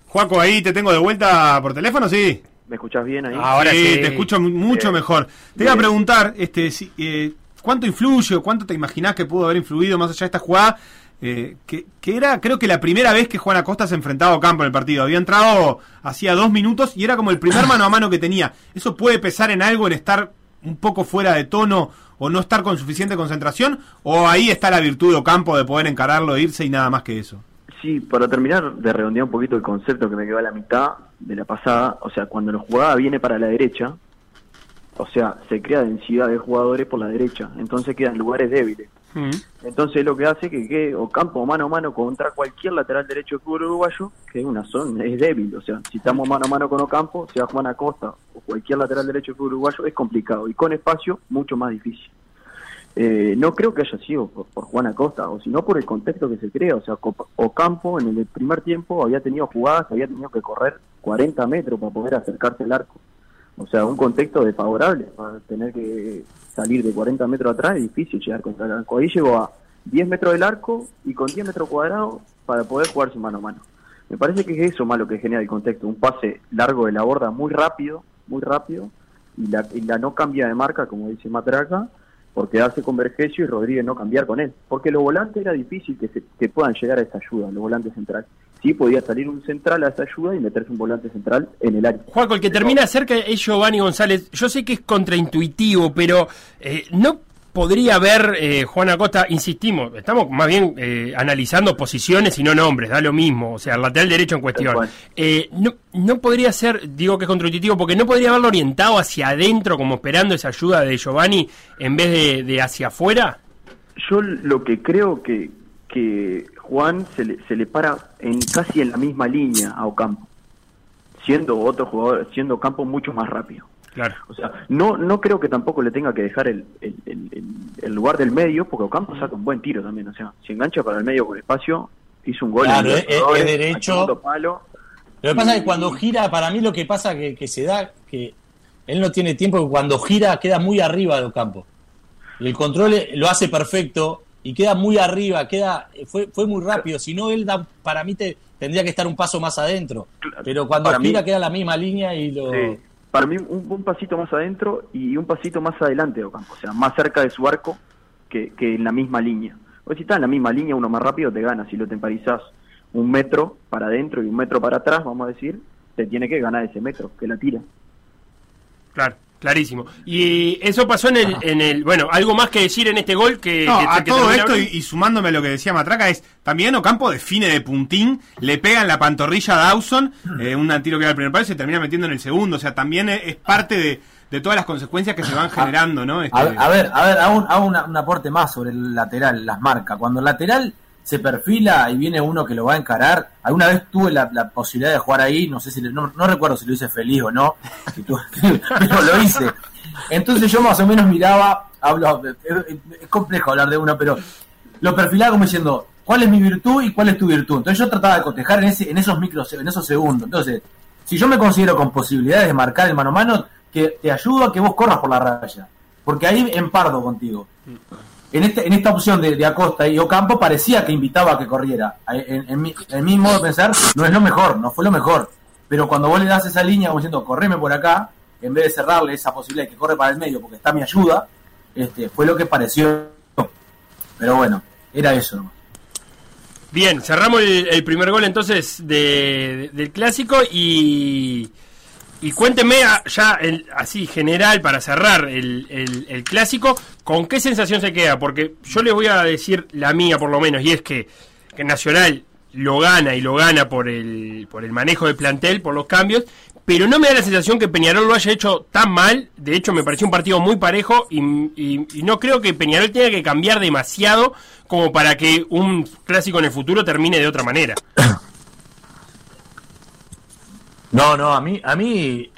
Juaco, ahí te tengo de vuelta por teléfono, sí. ¿Me escuchás bien ahí? Ahora sí, te escucho mu- mucho mejor. Te iba a preguntar, este, si, eh, ¿cuánto influye o cuánto te imaginás que pudo haber influido más allá de esta jugada? eh, que, que era, creo que la primera vez que Juan Acosta se enfrentaba a Ocampo en el partido. Había entrado hacía dos minutos y era como el primer mano a mano que tenía. ¿Eso puede pesar en algo, en estar un poco fuera de tono o no estar con suficiente concentración? ¿O ahí está la virtud de Ocampo de poder encararlo, irse y nada más que eso? Sí, para terminar de redondear un poquito el concepto que me quedó a la mitad de la pasada, o sea, cuando la jugada viene para la derecha, o sea, se crea densidad de jugadores por la derecha, entonces quedan lugares débiles. Entonces lo que hace que quede Ocampo mano a mano contra cualquier lateral derecho del fútbol uruguayo, que es una zona, es débil, o sea, si estamos mano a mano con Ocampo, sea Juan Acosta o cualquier lateral derecho del fútbol uruguayo, es complicado, y con espacio, mucho más difícil. Eh, no creo que haya sido por, por Juan Acosta, o sino por el contexto que se crea. O sea, Ocampo en el primer tiempo había tenido jugadas, había tenido que correr 40 metros para poder acercarse al arco. O sea, un contexto desfavorable, para tener que salir de 40 metros atrás es difícil llegar contra el arco. Ahí llegó a 10 metros del arco y con 10 metros cuadrados para poder jugarse mano a mano. Me parece que es eso más lo que genera el contexto, un pase largo de la borda muy rápido, muy rápido, y la, y la no cambia de marca, como dice Matraca, por quedarse con Vergesio y Rodríguez no cambiar con él. Porque los volantes era difícil que, se- que puedan llegar a esa ayuda, los volantes centrales. Sí podía salir un central a esa ayuda y meterse un volante central en el área. Juaco, el que termina cerca es Giovanni González. Yo sé que es contraintuitivo, pero eh, no podría haber eh, Juan Acosta, insistimos, estamos más bien eh, analizando posiciones y no nombres, da lo mismo, o sea, el lateral derecho en cuestión. Eh, no, no podría ser, digo que es contraintuitivo, porque no podría haberlo orientado hacia adentro, como esperando esa ayuda de Giovanni, en vez de, de hacia afuera. Yo lo que creo que, que Juan se le, se le para en casi en la misma línea a Ocampo, siendo otro jugador, siendo Ocampo mucho más rápido. Claro. O sea, no, no creo que tampoco le tenga que dejar el, el, el- el- el lugar del medio, porque Ocampo saca un buen tiro también, o sea, si engancha para el medio con espacio, hizo un gol. Claro, en es, es- es Libertadores, derecho. palo. Lo que pasa es que cuando gira, para mí lo que pasa que, que se da, que él no tiene tiempo, que cuando gira queda muy arriba del campo. Y el control eh, lo hace perfecto y queda muy arriba, queda fue, fue muy rápido. Si no, él da, para mí te, tendría que estar un paso más adentro. Pero cuando Para mí- gira queda la misma línea y lo... Sí. Para mí, un, pasito más adentro y un pasito más adelante de Ocampo, o sea, más cerca de su arco que, que en la misma línea. Pues si está en la misma línea, uno más rápido te gana. Si lo temporizás un metro para adentro y un metro para atrás, vamos a decir, te tiene que ganar ese metro, que la tira. Claro, clarísimo. Y eso pasó en el, en el. Bueno, algo más que decir en este gol que. No, que- a que todo esto y, sumándome a lo que decía Matraca es también Ocampo define de puntín, le pega en la pantorrilla a Dawson, eh, un tiro que era el primer palo y se termina metiendo en el segundo, o sea, también es, parte de, de todas las consecuencias que se van generando, ¿no? Este, A, a ver, a ver, hago, un, hago una- un aporte más sobre el lateral, las marcas. Cuando el lateral se perfila y viene uno que lo va a encarar, alguna vez tuve la, la posibilidad de jugar ahí, no sé si, le- no, recuerdo si lo hice feliz o no, pero lo hice. Entonces yo más o menos miraba, hablo, es, es complejo hablar de uno, pero lo perfilaba como diciendo, ¿cuál es mi virtud y cuál es tu virtud? Entonces yo trataba de cotejar en, ese, en esos micros, en esos segundos. Entonces, si yo me considero con posibilidades de marcar el mano a mano, que te ayudo a que vos corras por la raya. Porque ahí empardo contigo. En, este, en esta opción de, Acosta y Ocampo parecía que invitaba a que corriera. En, mi, modo de pensar, no es lo mejor, no fue lo mejor. Pero cuando vos le das esa línea como diciendo, correme por acá, en vez de cerrarle esa posibilidad de que corre para el medio porque está mi ayuda, este, fue lo que pareció. Pero bueno, era eso. nomás. Bien, cerramos el, primer gol entonces de- del clásico y, y cuénteme a- ya el- así general para cerrar el, clásico, ¿con qué sensación se queda? Porque yo les voy a decir la mía por lo menos y es que, Nacional lo gana y lo gana por el, por el manejo del plantel, por los cambios, pero no me da la sensación que Peñarol lo haya hecho tan mal. De hecho, me pareció un partido muy parejo y- y no creo que Peñarol tenga que cambiar demasiado como para que un clásico en el futuro termine de otra manera. No, no, a mí, a mí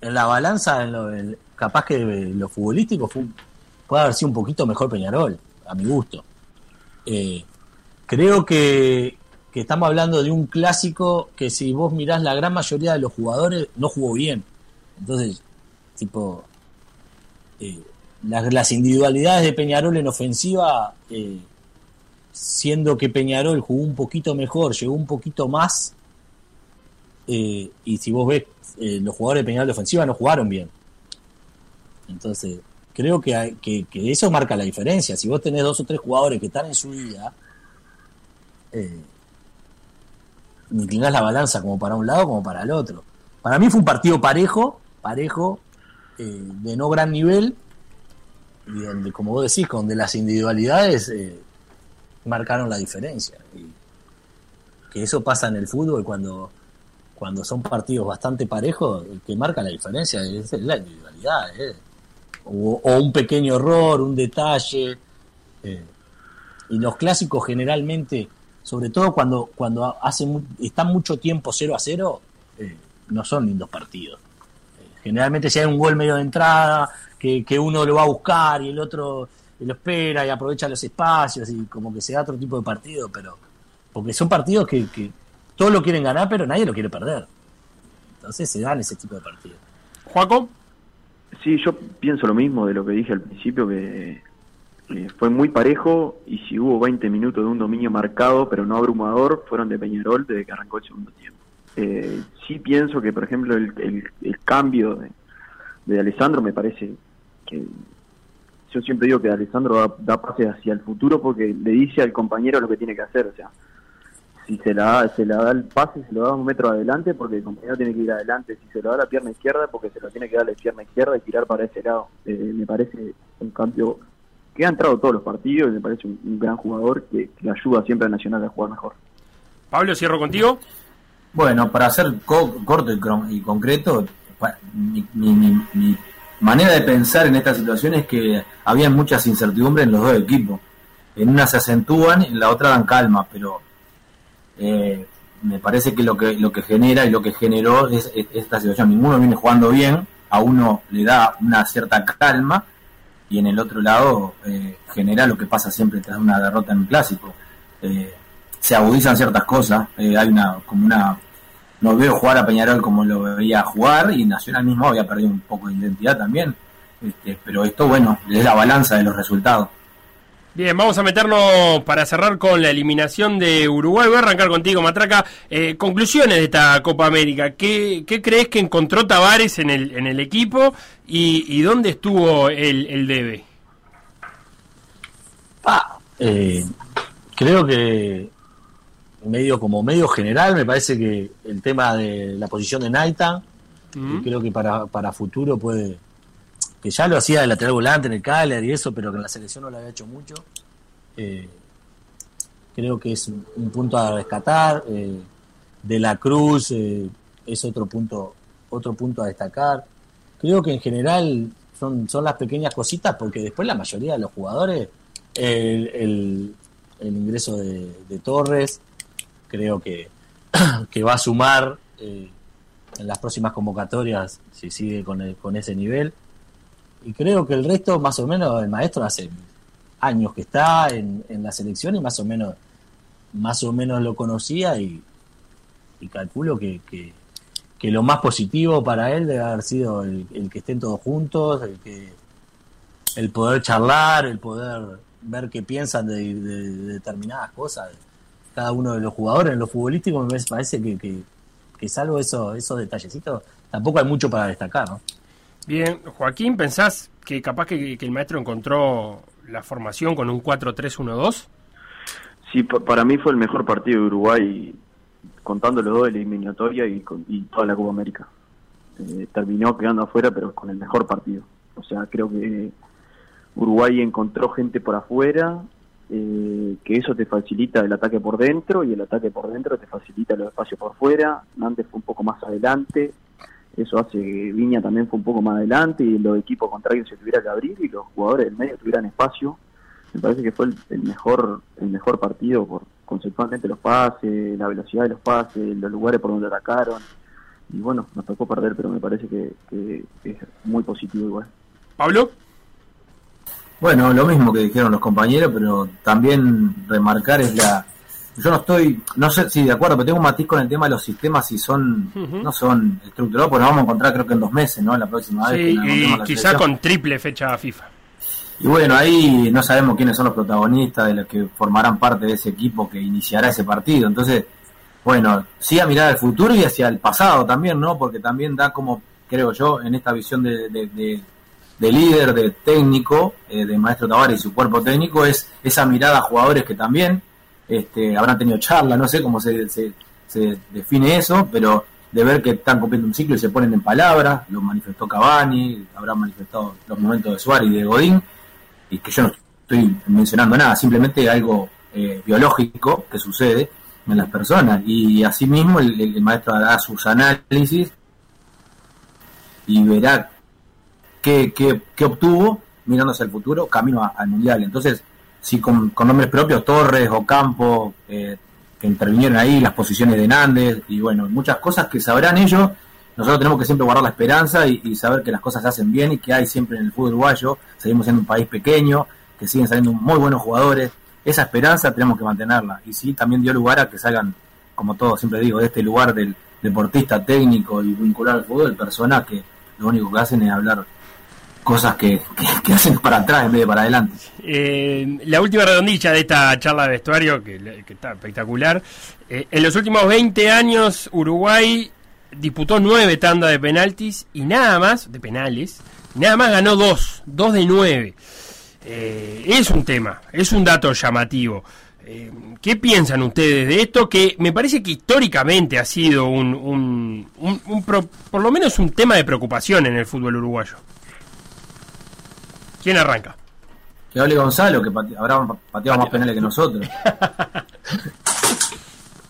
en la balanza, en lo, capaz que lo futbolístico fue, puede haber sido un poquito mejor Peñarol, a mi gusto. Eh, creo que, que estamos hablando de un clásico que si vos mirás la gran mayoría de los jugadores no jugó bien. Entonces, tipo, eh, las, las individualidades de Peñarol en ofensiva, eh, siendo que Peñarol jugó un poquito mejor, llegó un poquito más, eh, y si vos ves, eh, los jugadores de Peñarol de ofensiva no jugaron bien. Entonces, creo que, hay- que, eso marca la diferencia. Si vos tenés dos o tres jugadores que están en su vida, eh, inclinás la balanza como para un lado como para el otro. Para mí fue un partido parejo, parejo, eh, de no gran nivel, y donde, como vos decís, donde las individualidades marcaron la diferencia. Y que eso pasa en el fútbol cuando, cuando son partidos bastante parejos, el que marca la diferencia es la individualidad. eh. O, un pequeño error, un detalle. eh. Y los clásicos generalmente, sobre todo cuando, cuando hace están mucho tiempo 0 a 0, eh, no son lindos partidos. Generalmente si hay un gol medio de entrada, que, que uno lo va a buscar y el otro lo espera y aprovecha los espacios y como que se da otro tipo de partido, pero porque son partidos que todos lo quieren ganar, pero nadie lo quiere perder. Entonces se dan ese tipo de partidos. Juaco. Sí, yo pienso lo mismo de lo que dije al principio, que eh, fue muy parejo y si hubo 20 minutos de un dominio marcado, pero no abrumador, fueron de Peñarol desde que arrancó el segundo tiempo. Eh, sí pienso que, por ejemplo, el, el- el cambio de, de Alessandro me parece que yo siempre digo que Alessandro da, da pases hacia el futuro porque le dice al compañero lo que tiene que hacer, o sea, si se la da, se la da el pase, se lo da un metro adelante porque el compañero tiene que ir adelante, si se lo da la pierna izquierda porque se lo tiene que dar la pierna izquierda y tirar para ese lado. Eh, me parece un cambio que ha entrado todos los partidos y me parece un, un gran jugador que, que ayuda siempre a Nacional a jugar mejor. Pablo, cierro contigo. Bueno, para ser co- corto y, y concreto, mi, mi- mi- mi manera de pensar en esta situación es que había muchas incertidumbres en los dos equipos. En una se acentúan, en la otra dan calma, pero eh, me parece que lo que lo que genera y lo que generó es, es esta situación. Ninguno viene jugando bien, a uno le da una cierta calma y en el otro lado eh, genera lo que pasa siempre tras una derrota en un clásico. Eh, se agudizan ciertas cosas, eh, hay una como una no veo jugar a Peñarol como lo veía jugar y Nacional mismo había perdido un poco de identidad también, este, pero esto bueno, es la balanza de los resultados. Bien, vamos a meternos para cerrar con la eliminación de Uruguay. Voy a arrancar contigo, Matraca. Eh, conclusiones de esta Copa América. ¿Qué, qué crees que encontró Tavares en el, en el equipo y, y dónde estuvo el, el debe? Ah, eh, creo que medio como medio general me parece que el tema de la posición de Naita Mm. creo que para, para futuro puede que ya lo hacía de lateral volante en el Cagliari y eso pero que en la selección no lo había hecho mucho Eh, creo que es un, un punto a rescatar eh, de la Cruz eh, es otro punto otro punto a destacar creo que en general son, son las pequeñas cositas porque después la mayoría de los jugadores el, el, ingreso de, de Torres creo que, que va a sumar en las próximas convocatorias si sigue con, el- con ese nivel. Y creo que el resto, más o menos, el maestro hace años que está en, en la selección y más o menos, más o menos lo conocía y, y calculo que, que, lo más positivo para él debe haber sido el, que estén todos juntos, el que el poder charlar, el poder ver qué piensan de determinadas cosas cada uno de los jugadores en lo futbolístico me parece que, que, que salvo eso, esos detallecitos tampoco hay mucho para destacar ¿no? Bien, Joaquín, ¿pensás que capaz que, el maestro encontró la formación con un 4-3-1-2? Sí, pa- para mí fue el mejor partido de Uruguay, contando los dos de la eliminatoria y, y toda la Copa América. Eh, terminó quedando afuera, pero con el mejor partido. O sea, creo que Uruguay encontró gente por afuera, eh, que eso te facilita el ataque por dentro y el ataque por dentro te facilita los espacios por fuera. Nantes fue un poco más adelante, eso hace que Viña también fue un poco más adelante y los equipos contrarios se tuviera que abrir y los jugadores del medio tuvieran espacio me parece que fue el, el mejor el mejor partido por conceptualmente los pases, la velocidad de los pases, los lugares por donde atacaron. Y bueno, nos tocó perder, pero me parece que, que es muy positivo igual. Pablo. Bueno, lo mismo que dijeron los compañeros, pero también remarcar es la... Yo no estoy, no sé si de acuerdo, pero tengo un matiz con el tema de los sistemas si son, no son estructurados, pues nos vamos a encontrar creo que en dos meses, ¿no? La próxima vez. Sí, que encontremos y quizá con triple fecha FIFA. Y bueno, ahí no sabemos quiénes son los protagonistas de los que formarán parte de ese equipo que iniciará ese partido. Entonces, bueno, sí a mirar al futuro y hacia el pasado también, ¿no? Porque también da como, creo yo, en esta visión de, de, de- de líder, de técnico, eh, de Maestro Tavares y su cuerpo técnico, es esa mirada a jugadores que también este, habrán tenido charla, no sé cómo se, se, define eso, pero de ver que están cumpliendo un ciclo y se ponen en palabras, lo manifestó Cavani, habrán manifestado los momentos de Suárez y de Godín, y que yo no estoy mencionando nada, simplemente algo eh, biológico que sucede en las personas. Y asimismo el, el- maestro hará sus análisis y verá qué, qué, qué obtuvo mirándose al futuro, camino al mundial. Entonces, si con, nombres propios, Torres, Ocampo, eh, que intervinieron ahí, las posiciones de Nández, y bueno, muchas cosas que sabrán ellos. Nosotros tenemos que siempre guardar la esperanza y, y saber que las cosas se hacen bien y que hay siempre en el fútbol uruguayo. Seguimos siendo un país pequeño, que siguen saliendo muy buenos jugadores. Esa esperanza tenemos que mantenerla. Y sí, también dio lugar a que salgan, como todo siempre digo, de este lugar del deportista técnico y vincular al fútbol, personas que lo único que hacen es hablar cosas que, hacen para atrás en vez de para adelante. Eh, la última redondilla de esta charla de vestuario, que, que está espectacular. Eh, en los últimos 20 años, Uruguay disputó nueve tandas de penaltis y nada más, de penales, nada más ganó dos, dos de nueve. Eh, es un tema, es un dato llamativo. Eh, ¿Qué piensan ustedes de esto? Que me parece que históricamente ha sido un, un- un- un pro- por lo menos un tema de preocupación en el fútbol uruguayo. ¿Quién arranca? Que hable Gonzalo, que pate- habrá pateado más penales que nosotros.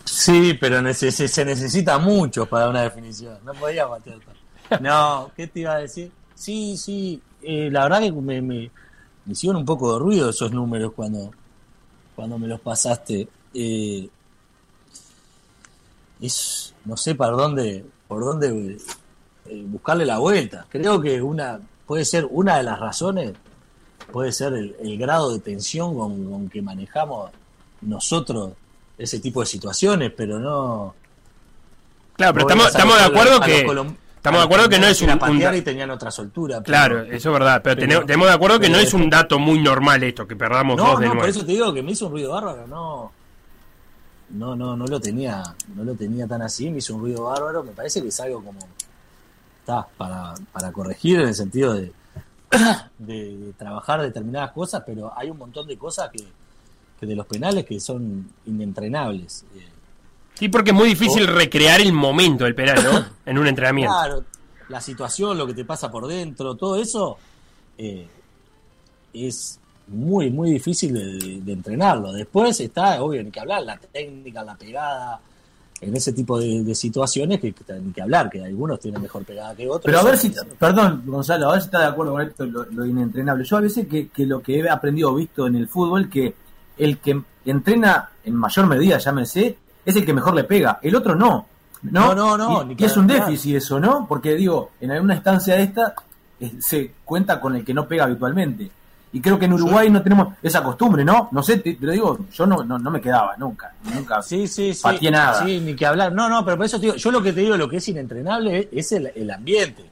Sí, pero se necesita mucho para una definición. No podía bater. tanto. No, ¿qué te iba a decir? Sí, sí. eh, la verdad que me, me, me hicieron un poco de ruido esos números cuando, cuando me los pasaste. Eh, es, no sé por dónde, por dónde eh, buscarle la vuelta. Creo que una puede ser una de las razones puede ser el, el grado de tensión con, con que manejamos nosotros ese tipo de situaciones, pero no. Claro, pero estamos, estamos de acuerdo que estamos de acuerdo que no es un, un y tenían otra soltura. Claro, eso es verdad, pero, pero- tenemos, de acuerdo que no es un dato muy normal esto, que perdamos No, dos de no, por nueve. eso te digo que me hizo un ruido bárbaro, no. No, no, no lo tenía, no lo tenía tan así, me hizo un ruido bárbaro, me parece que es algo como para, para corregir en el sentido de, de, de trabajar determinadas cosas, pero hay un montón de cosas que, que de los penales que son inentrenables. Eh, Sí, porque es muy difícil recrear el momento del penal, ¿no? en un entrenamiento. Claro, la situación, lo que te pasa por dentro, todo eso eh, es muy, muy difícil de, de entrenarlo. Después está, obvio, ni que hablar, la técnica, la pegada, en ese tipo de, de situaciones que, que ni que hablar, que algunos tienen mejor pegada que otros. Pero a ver si, perdón, Gonzalo, a ver si está de acuerdo con esto, lo, lo inentrenable. Yo a veces que, que lo que he aprendido, visto en el fútbol, que el que entrena en mayor medida, llámese, es el que mejor le pega, el otro no. No, No, no, no, Y, y es un déficit eso, ¿no? Porque digo, en alguna instancia de esta eh, se cuenta con el que no pega habitualmente. Y creo que en Uruguay no tenemos esa costumbre, ¿no? No sé, te, te lo digo, yo no, no, no me quedaba nunca, nunca Sí, sí, sí. pateé nada. Sí, ni que hablar. No, no, pero por eso te digo, yo lo que te digo, lo que es inentrenable es el, el ambiente.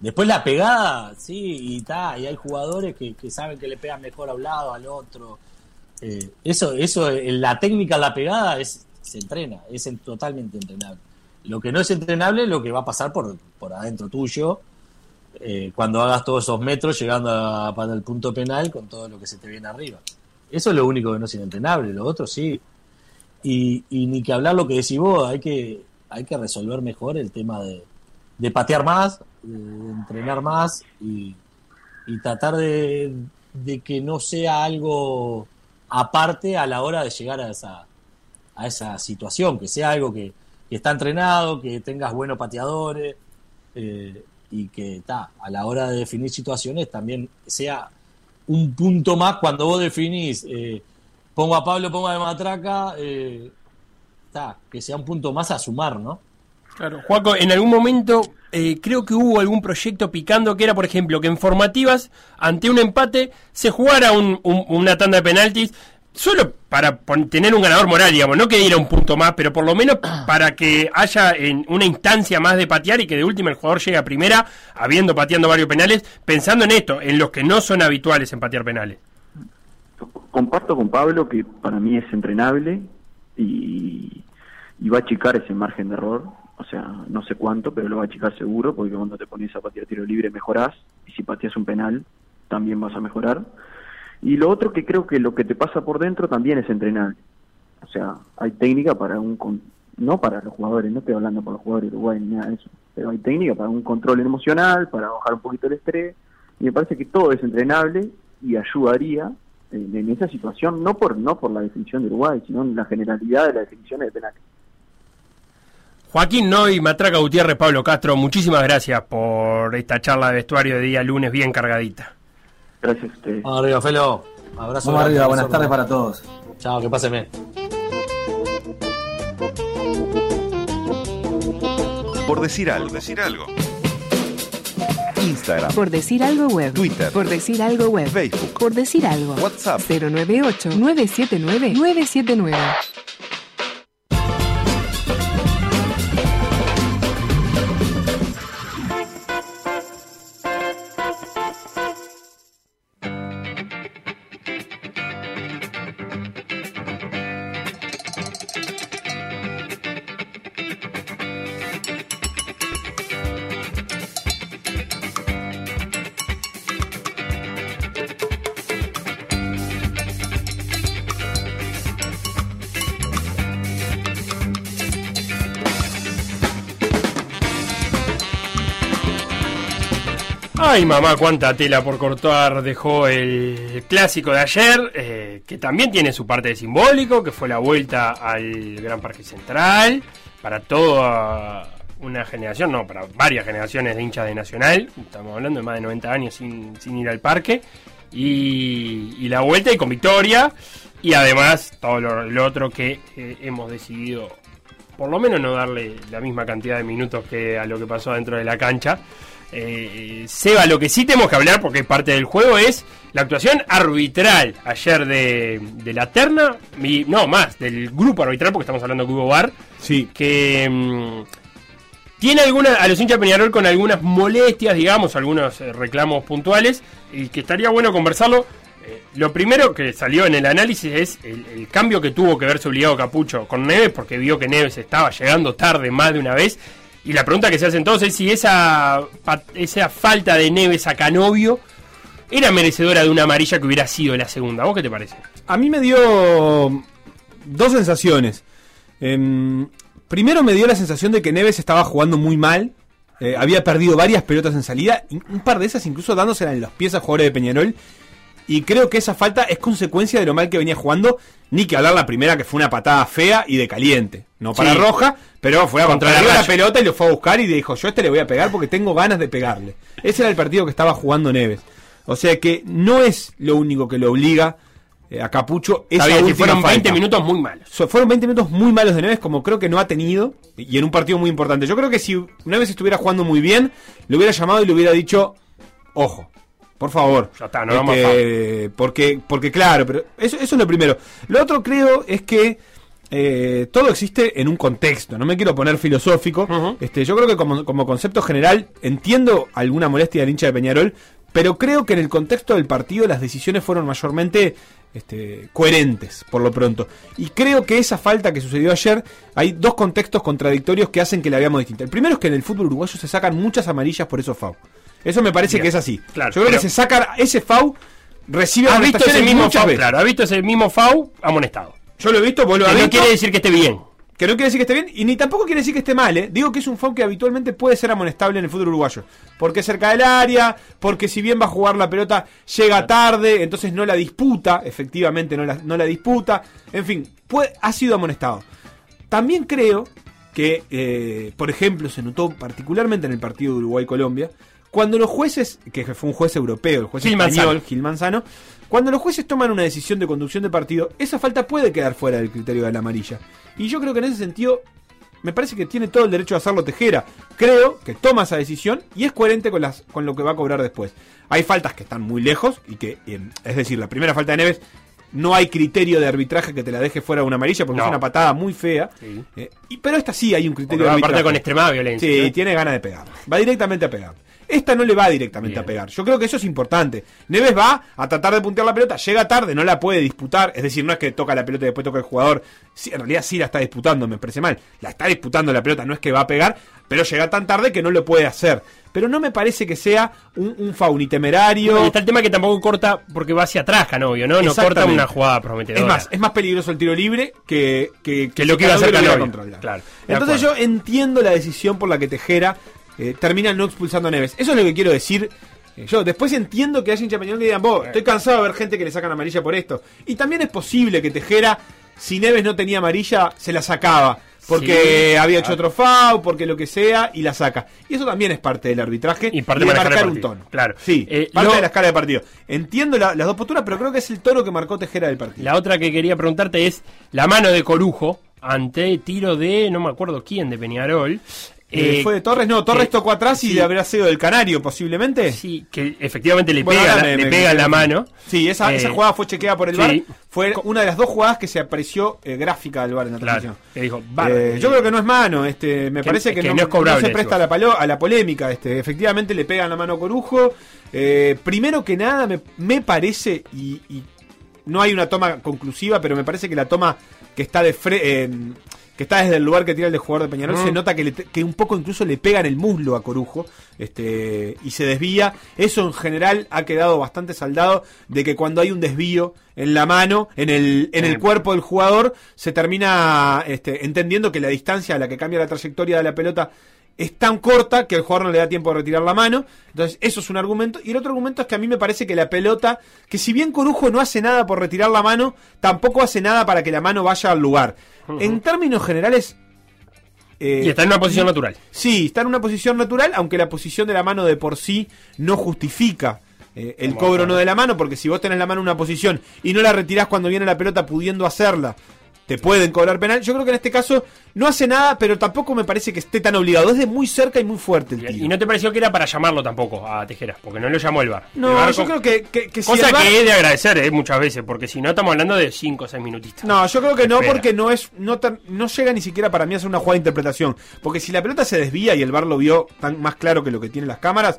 Después la pegada, sí, y está, y hay jugadores que, que saben que le pegan mejor a un lado, al otro. Eh, eso, eso, la técnica, la pegada, es, se entrena, es en- totalmente entrenable. Lo que no es entrenable es lo que va a pasar por, por adentro tuyo, eh, cuando hagas todos esos metros llegando a, para el punto penal con todo lo que se te viene arriba. Eso es lo único que no es inentrenable, lo otro sí. Y, ni que hablar lo que decís vos, hay que, hay que resolver mejor el tema de, patear más, de, entrenar más y, tratar de, que no sea algo aparte a la hora de llegar a esa, a esa situación, que sea algo que, que está entrenado, que tengas buenos pateadores eh, y que ta, a la hora de definir situaciones también sea un punto más cuando vos definís, eh, pongo a Pablo, pongo a de matraca, eh, que sea un punto más a sumar, ¿no? Claro, Juaco, en algún momento eh, creo que hubo algún proyecto picando que era, por ejemplo, que en formativas, ante un empate, se jugara un- una tanda de penaltis, solo para tener un ganador moral, digamos, no que diera un punto más, pero por lo menos para que haya en una instancia más de patear y que de última el jugador llegue a primera, habiendo pateando varios penales, pensando en esto, en los que no son habituales en patear penales. Comparto con Pablo que para mí es entrenable y, y va a achicar ese margen de error. O sea, no sé cuánto, pero lo va a achicar seguro, porque cuando te pones a patear tiro libre mejorás, y si pateas un penal, también vas a mejorar. Y lo otro que creo que lo que te pasa por dentro también es entrenable. O sea, hay técnica para un... no para los jugadores, no estoy hablando para los jugadores de Uruguay ni nada de eso, pero hay técnica para un control emocional, para bajar un poquito el estrés, y me parece que todo es entrenable y ayudaría en, en esa situación, no por no por la definición de Uruguay, sino en la generalidad de las definiciones de penales. Joaquín Noy, Matraca Gutiérrez, Pablo Castro, muchísimas gracias por esta charla de vestuario de día lunes bien cargadita. Gracias a ustedes. Vamos arriba, Felo. Abrazo. Vamos arriba, buenas tardes para todos. Chao, que pasen bien. Por decir algo. decir algo. Instagram. Por decir algo web. Twitter. Por decir algo web. Facebook. Por decir algo. WhatsApp. 098-979-979. Ay, mamá, cuánta tela por cortar dejó el clásico de ayer, eh, que también tiene su parte de simbólico, que fue la vuelta al Gran Parque Central, para toda una generación, no, para varias generaciones de hinchas de Nacional, estamos hablando de más de 90 años sin, ir al parque, y, la vuelta y con victoria, y además todo lo, lo otro que eh, hemos decidido, por lo menos no darle la misma cantidad de minutos que a lo que pasó dentro de la cancha. Eh, Seba, lo que sí tenemos que hablar, porque es parte del juego, es la actuación arbitral ayer de, de la terna, y, no más, del grupo arbitral, porque estamos hablando de Hugo Bar, sí. que mm, tiene alguna, a los hinchas Peñarol con algunas molestias, digamos, algunos eh, reclamos puntuales, y que estaría bueno conversarlo. Eh, lo primero que salió en el análisis es el, el cambio que tuvo que verse obligado Capucho con Neves, porque vio que Neves estaba llegando tarde más de una vez. Y la pregunta que se hace entonces es si esa, esa falta de Neves a Canovio era merecedora de una amarilla que hubiera sido la segunda. ¿Vos qué te parece? A mí me dio dos sensaciones. Em, primero me dio la sensación de que Neves estaba jugando muy mal. Eh, había perdido varias pelotas en salida. Un par de esas incluso dándosela en los pies a jugadores de Peñarol. Y creo que esa falta es consecuencia de lo mal que venía jugando. Ni que hablar la primera, que fue una patada fea y de caliente. No para Sí. roja, pero fue a Contra la pelota y lo fue a buscar y dijo: Yo a este le voy a pegar porque tengo ganas de pegarle. Ese era el partido que estaba jugando Neves. O sea que no es lo único que lo obliga eh, a Capucho. Esa bien, si fueron 20 falta. minutos muy malos. So- fueron 20 minutos muy malos de Neves, como creo que no ha tenido, y en un partido muy importante. Yo creo que si Neves estuviera jugando muy bien, le hubiera llamado y le hubiera dicho, ojo, por favor. Ya está, no vamos Este, porque, porque claro, pero eso, eso es lo primero. Lo otro creo es que eh, todo existe en un contexto. No me quiero poner filosófico. este, yo creo que como, como concepto general entiendo alguna molestia del hincha de Peñarol, pero creo que en el contexto del partido las decisiones fueron mayormente este, coherentes, por lo pronto. Y creo que esa falta que sucedió ayer, hay dos contextos contradictorios que hacen que la veamos distinta. El primero es que en el fútbol uruguayo se sacan muchas amarillas por esos FAU. Eso me parece Bien. que es así. Claro, Yo creo pero- que se saca ese FAU, recibe ¿Has visto ese mismo FAU? veces. Claro, has visto ese mismo FAU amonestado. Yo lo he visto, vos lo Que has no quiere decir que esté bien. Que no quiere decir que esté bien y ni tampoco quiere decir que esté mal, ¿eh? Digo que es un foul que habitualmente puede ser amonestable en el fútbol uruguayo. Porque es cerca del área, porque si bien va a jugar la pelota, llega tarde, entonces no la disputa, efectivamente no la, no la disputa. En fin, puede- ha sido amonestado. También creo que, eh, por ejemplo, se notó particularmente en el partido de Uruguay-Colombia, cuando los jueces, que fue un juez europeo, el juez Gil español, Manzano. Gil Manzano, cuando los jueces toman una decisión de conducción de partido, esa falta puede quedar fuera del criterio de la amarilla. Y yo creo que en ese sentido, me parece que tiene todo el derecho de hacerlo Tejera. Creo que toma esa decisión y es coherente con, las, con lo que va a cobrar después. Hay faltas que están muy lejos y que, eh, es decir, la primera falta de Neves, no hay criterio de arbitraje que te la deje fuera de una amarilla porque No. es una patada muy fea. Eh, y, pero esta sí hay un criterio de arbitraje. con extremada violencia, Sí, ¿no? tiene ganas de pegar. Va directamente a pegar. Esta no le va directamente a pegar. Yo creo que eso es importante. Neves va a tratar de puntear la pelota, llega tarde, no la puede disputar. Es decir, no es que toca la pelota y después toca el jugador. Sí, en realidad sí la está disputando, me parece mal. La está disputando la pelota, no es que va a pegar, pero llega tan tarde que no lo puede hacer. Pero no me parece que sea un, un foul ni temerario. Y está el tema que tampoco corta porque va hacia atrás, Canovio, ¿no? No corta una jugada prometedora. Es más, es más peligroso el tiro libre que, que, Que lo que iba a hacer Canovio. Claro, Entonces yo entiendo la decisión por la que Tejera eh, termina no expulsando a Neves. Eso es lo que quiero decir. Eh, Yo después entiendo que haya hincha Peñarol que digan, vos, estoy cansado de ver gente que le sacan amarilla por esto. Y también es posible que Tejera, si Neves no tenía amarilla, se la sacaba. Porque Sí, había claro. hecho otro foul, porque lo que sea, y la saca. Y eso también es parte del arbitraje y, parte de marcar un tono. Claro. Sí, Eh, parte lo- de la escala de partido. Entiendo la- las dos posturas, pero creo que es el toro que marcó Tejera del partido. La otra que quería preguntarte es la mano de Corujo ante tiro de no me acuerdo quién de Peñarol. Eh, ¿Fue de Torres? No, Torres que- tocó atrás y sí. habrá sido del Canario, posiblemente. Sí, que efectivamente le Bueno, pega, me- le me- pega me- la mano. Sí, esa, Eh, esa jugada fue chequeada por el sí. VAR. Fue una de las dos jugadas que se apreció eh, gráfica del VAR en la transmisión. dijo, Eh, eh, yo creo que no es mano, este, me que- parece que, que no, no es cobrable, no se presta a la, palo- a la polémica. Este, efectivamente le pegan la mano a Corujo. Eh, primero que nada, me, me parece, y, y no hay una toma conclusiva, pero me parece que la toma que está de fre- eh, que está desde el lugar que tira el de jugador de Peñarol, Mm. se nota que, le que un poco incluso le pegan el muslo a Corujo este, y se desvía. Eso en general ha quedado bastante saldado de que cuando hay un desvío en la mano, en el, en el Mm. cuerpo del jugador, se termina este, entendiendo que la distancia a la que cambia la trayectoria de la pelota es tan corta que el jugador no le da tiempo de retirar la mano. Entonces, eso es un argumento. Y el otro argumento es que a mí me parece que la pelota, que si bien Corujo no hace nada por retirar la mano, tampoco hace nada para que la mano vaya al lugar. En términos generales. eh, Y está en una posición natural. Sí, está en una posición natural, aunque la posición de la mano de por sí no justifica. eh, el cobro no de la mano, porque si vos tenés la mano en una posición y no la retirás cuando viene la pelota pudiendo hacerla, te pueden cobrar penal. Yo creo que en este caso no hace nada, pero tampoco me parece que esté tan obligado. Es de muy cerca y muy fuerte el tiro. Y no te pareció que era para llamarlo tampoco a Tejera, porque no lo llamó el bar. No, El yo creo que, que, que si Cosa que es de agradecer eh, muchas veces, porque si no estamos hablando de 5 o 6 minutitos. No, yo creo que no, Espera. porque no es no, tan- no llega ni siquiera para mí a ser una jugada de interpretación. Porque si la pelota se desvía y el bar lo vio tan más claro que lo que tienen las cámaras,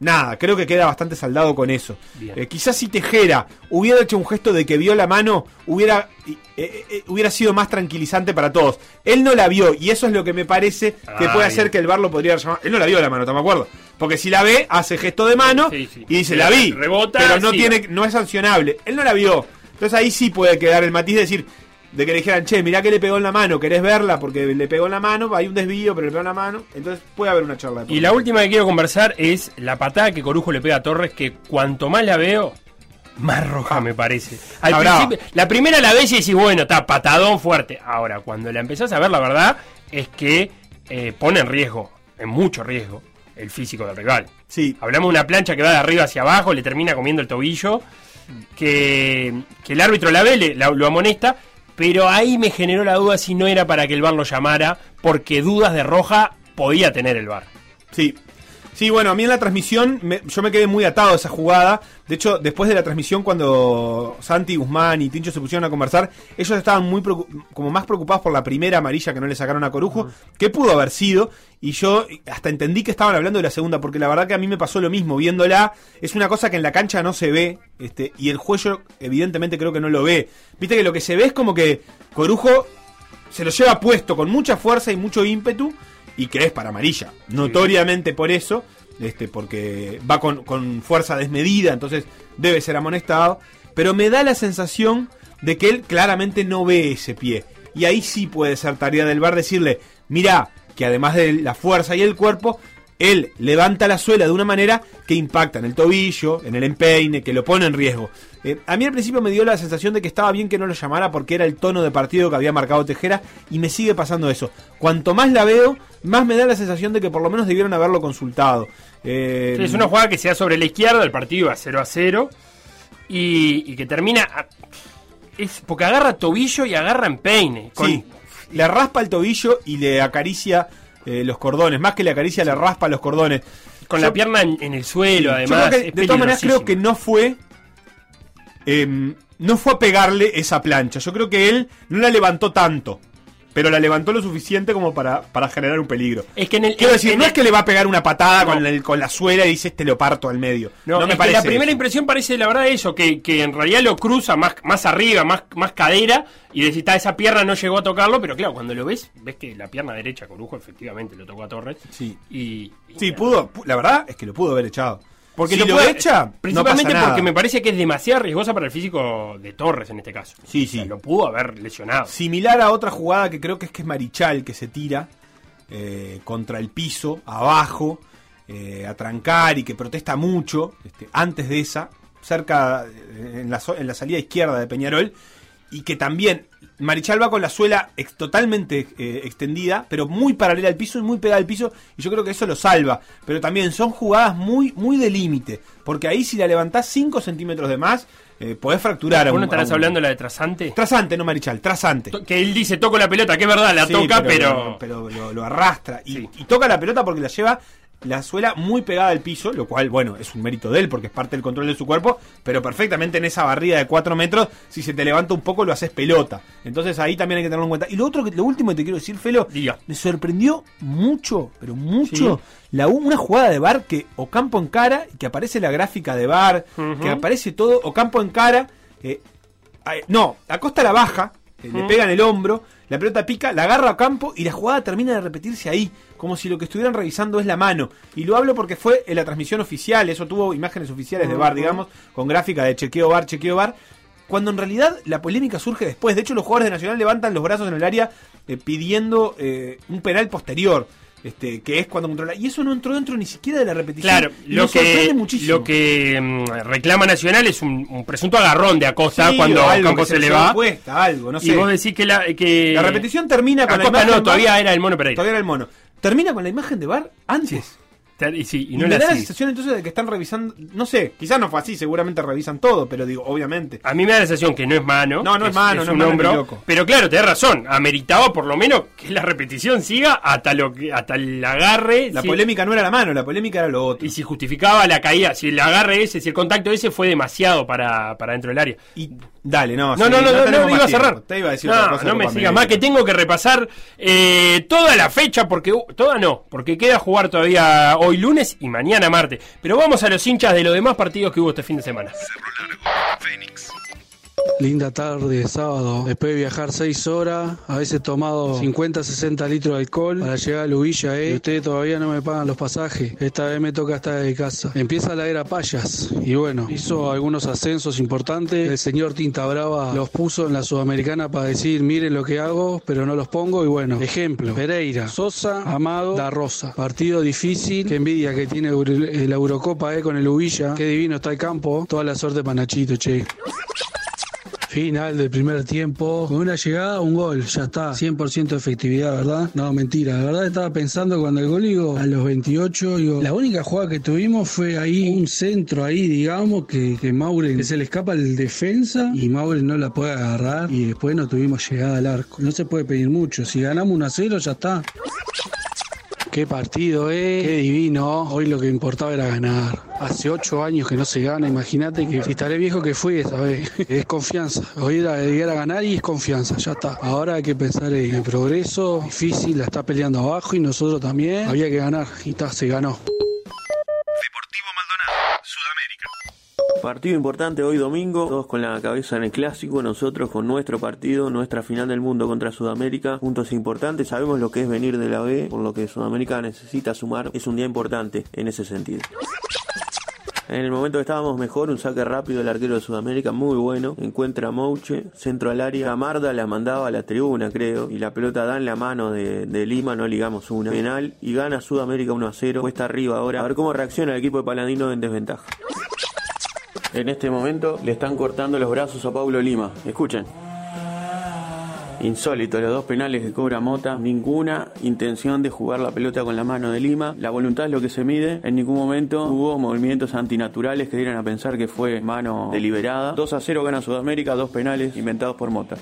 nada, creo que queda bastante saldado con eso. Eh, quizás si Tejera hubiera hecho un gesto de que vio la mano, hubiera, eh, eh, hubiera sido más tranquilizante para todos. Él no la vio y eso es lo que me parece que Ah, puede hacer bien. que el bar lo podría llamar. Él no la vio la mano, ¿estamos de acuerdo? Porque si la ve, hace gesto de mano Sí, sí. y dice, la vi. rebota, pero no sí. tiene no es sancionable. Él no la vio. Entonces ahí sí puede quedar el matiz de decir, de que le dijeran, che, mirá que le pegó en la mano, querés verla porque le pegó en la mano, hay un desvío, pero le pegó en la mano. Entonces puede haber una charla. de Y la última que quiero conversar es la patada que Corujo le pega a Torres, que cuanto más la veo, más roja me parece. Al principio- la primera la ves y decís, bueno, está patadón fuerte. Ahora, cuando la empezás a ver, la verdad es que eh, pone en riesgo, en mucho riesgo, el físico del rival. Sí. Hablamos de una plancha que va de arriba hacia abajo, le termina comiendo el tobillo, que, que el árbitro la ve, le- la- lo amonesta, pero ahí me generó la duda si no era para que el VAR lo llamara, porque dudas de roja podía tener el VAR. Sí. Sí, bueno, a mí en la transmisión me- yo me quedé muy atado a esa jugada. De hecho, después de la transmisión, cuando Santi, Guzmán y Tincho se pusieron a conversar, ellos estaban muy como más preocupados por la primera amarilla que no le sacaron a Corujo, que pudo haber sido. Y yo hasta entendí que estaban hablando de la segunda, porque la verdad que a mí me pasó lo mismo. Viéndola, es una cosa que en la cancha no se ve, este, y el juego evidentemente creo que no lo ve. Viste que lo que se ve es como que Corujo se lo lleva puesto con mucha fuerza y mucho ímpetu y que es para amarilla. Notoriamente por eso, este, porque va con, con fuerza desmedida, entonces debe ser amonestado. Pero me da la sensación de que él claramente no ve ese pie. Y ahí sí puede ser tarea del bar decirle, mirá, que además de la fuerza y el cuerpo, él levanta la suela de una manera que impacta en el tobillo, en el empeine, que lo pone en riesgo. Eh, a mí al principio me dio la sensación de que estaba bien que no lo llamara porque era el tono de partido que había marcado Tejera y me sigue pasando eso. Cuanto más la veo, más me da la sensación de que por lo menos debieron haberlo consultado. Eh, es una jugada que se da sobre la izquierda, el partido va 0 a 0 y, y que termina. a- es porque agarra tobillo y agarra empeine. Con- Sí, le raspa el tobillo y le acaricia eh, los cordones. Más que le acaricia, le raspa los cordones. Con la pierna en, en el suelo, además. creo que, de todas maneras, creo que no fue. em, no fue a pegarle esa plancha. Yo creo que él no la levantó tanto. Pero la levantó lo suficiente como para, para generar un peligro. Es que en el, Quiero decir, en no el- es que le va a pegar una patada No. con, el- con la suela y dice este lo parto al medio. No, No, me parece. la primera eso. impresión parece la verdad eso, que, que en realidad lo cruza más, más arriba, más, más cadera, y decís, "Ta, esa pierna no llegó a tocarlo, pero claro, cuando lo ves, ves que la pierna derecha, Corujo, efectivamente lo tocó a Torres. Sí. Y, Sí, pudo. pu- La verdad es que lo pudo haber echado. Porque si lo puede- echa, Principalmente porque me parece que es demasiado riesgosa para el físico de Torres en este caso. Sí, O sí. sea, lo pudo haber lesionado. Similar a otra jugada que creo que es que es Marichal que se tira eh, contra el piso, abajo, eh, a trancar y que protesta mucho, este, antes de esa, cerca eh, en la, en la salida izquierda de Peñarol, y que también Marichal va con la suela ex- totalmente eh, extendida, pero muy paralela al piso y muy pegada al piso, y yo creo que eso lo salva. Pero también son jugadas muy, muy de límite, porque ahí si la levantás 5 centímetros de más, eh, podés fracturar a ¿Vos un- no a estarás hablando de la de Trasante? Trasante, no Marichal, trasante. Que él dice, toco la pelota, que es verdad, la Sí, toca, pero... pero lo, lo arrastra y, y toca la pelota porque la lleva la suela muy pegada al piso, lo cual, bueno, es un mérito de él porque es parte del control de su cuerpo, pero perfectamente en esa barrida de 4 metros, si se te levanta un poco lo haces pelota. Entonces ahí también hay que tenerlo en cuenta. Y lo otro, que lo último que te quiero decir, Felo, me sorprendió mucho, pero mucho, la, una jugada de bar que Ocampo en cara, que aparece la gráfica de bar, que aparece todo, Ocampo en cara, eh, No, Acosta la baja, eh, le pega en el hombro, la pelota pica, la agarra a campo y la jugada termina de repetirse ahí, como si lo que estuvieran revisando es la mano. Y lo hablo porque fue en la transmisión oficial, eso tuvo imágenes oficiales de VAR, Ujú. digamos, con gráfica de chequeo VAR, chequeo VAR. Cuando en realidad la polémica surge después. De hecho, los jugadores de Nacional levantan los brazos en el área eh, pidiendo eh, un penal posterior. Este, que es cuando controla. Y eso no entró dentro ni siquiera de la repetición. Claro, Y lo sorprende que, muchísimo. lo que mm, reclama Nacional es un, un presunto agarrón de Acosta Sí, cuando a algo Campo que se se le va. puesta, algo, no Y sé. vos decís que la, que La repetición termina con Acosta la imagen no, todavía era el mono Pereira. Todavía era el mono. Termina con la imagen de Bar antes. Y, sí, y Y, no me da la sensación entonces de que están revisando. No sé, quizás no fue así, seguramente revisan todo, pero digo, obviamente. A mí me da la sensación que no es mano. No, no que es mano, no es un mano hombro. Pero claro, tenés razón. Ameritaba por lo menos que la repetición siga hasta lo que, hasta el agarre. La si- polémica no era la mano, la polémica era lo otro. Y si justificaba la caída, si el agarre ese, si el contacto ese fue demasiado para, para dentro del área. Y dale, no, No, sí, no, no, no, tenemos no, iba a cerrar. Te iba a decir no, otra cosa no me sigas más que tengo que repasar eh, toda la fecha porque uh, toda no, porque queda jugar todavía hoy lunes y mañana martes. Pero vamos a los hinchas de los demás partidos que hubo este fin de semana. Linda tarde, sábado. Después de viajar 6 horas, a veces tomado 50, 60 litros de alcohol para llegar a Lubilla, ¿eh? Y ustedes todavía no me pagan los pasajes. Esta vez me toca estar de casa. Empieza la era Payas. Y bueno, hizo algunos ascensos importantes. El señor Tinta Brava los puso en la Sudamericana para decir, miren lo que hago, pero no los pongo. Y bueno, ejemplo, Pereira, Sosa, Amado, Da Rosa. Partido difícil. Qué envidia que tiene Euro- la Eurocopa, ¿eh? Con el Lubilla. Qué divino está el campo. Toda la suerte para Nachito, che. Final del primer tiempo, con una llegada, un gol, ya está, 100% de efectividad, ¿verdad? No, mentira, la verdad estaba pensando cuando el gol, digo, a los 28, digo, la única jugada que tuvimos fue ahí, un centro ahí, digamos, que, que Mauren, que se le escapa el defensa y Mauren no la puede agarrar y después no tuvimos llegada al arco. No se puede pedir mucho, si ganamos 1 a 0 ya está. Qué partido, eh. Qué divino. Hoy lo que importaba era ganar. Hace ocho años que no se gana. Imagínate que si estaré viejo que fui esa vez. Es confianza. Hoy era llegar a ganar y es confianza. Ya está. Ahora hay que pensar en el progreso. Difícil, la está peleando abajo y nosotros también. Había que ganar. Y está, se ganó. Partido importante hoy domingo, todos con la cabeza en el clásico, nosotros con nuestro partido, nuestra final del mundo contra Sudamérica, puntos importantes, sabemos lo que es venir de la B, por lo que Sudamérica necesita sumar, es un día importante en ese sentido. En el momento que estábamos mejor, un saque rápido del arquero de Sudamérica, muy bueno. Encuentra a Mouche, centro al área. Gamarda la mandaba a la tribuna, creo. Y la pelota da en la mano de, de Lima, no ligamos una. Penal y gana Sudamérica 1 a 0. Cuesta arriba ahora. A ver cómo reacciona el equipo de Paladino en desventaja. En este momento le están cortando los brazos a Paulo Lima. Escuchen. Insólito, los dos penales que cobra Mota, ninguna intención de jugar la pelota con la mano de Lima, la voluntad es lo que se mide, en ningún momento hubo movimientos antinaturales que dieran a pensar que fue mano deliberada. 2 a 0 gana Sudamérica, dos penales inventados por Mota.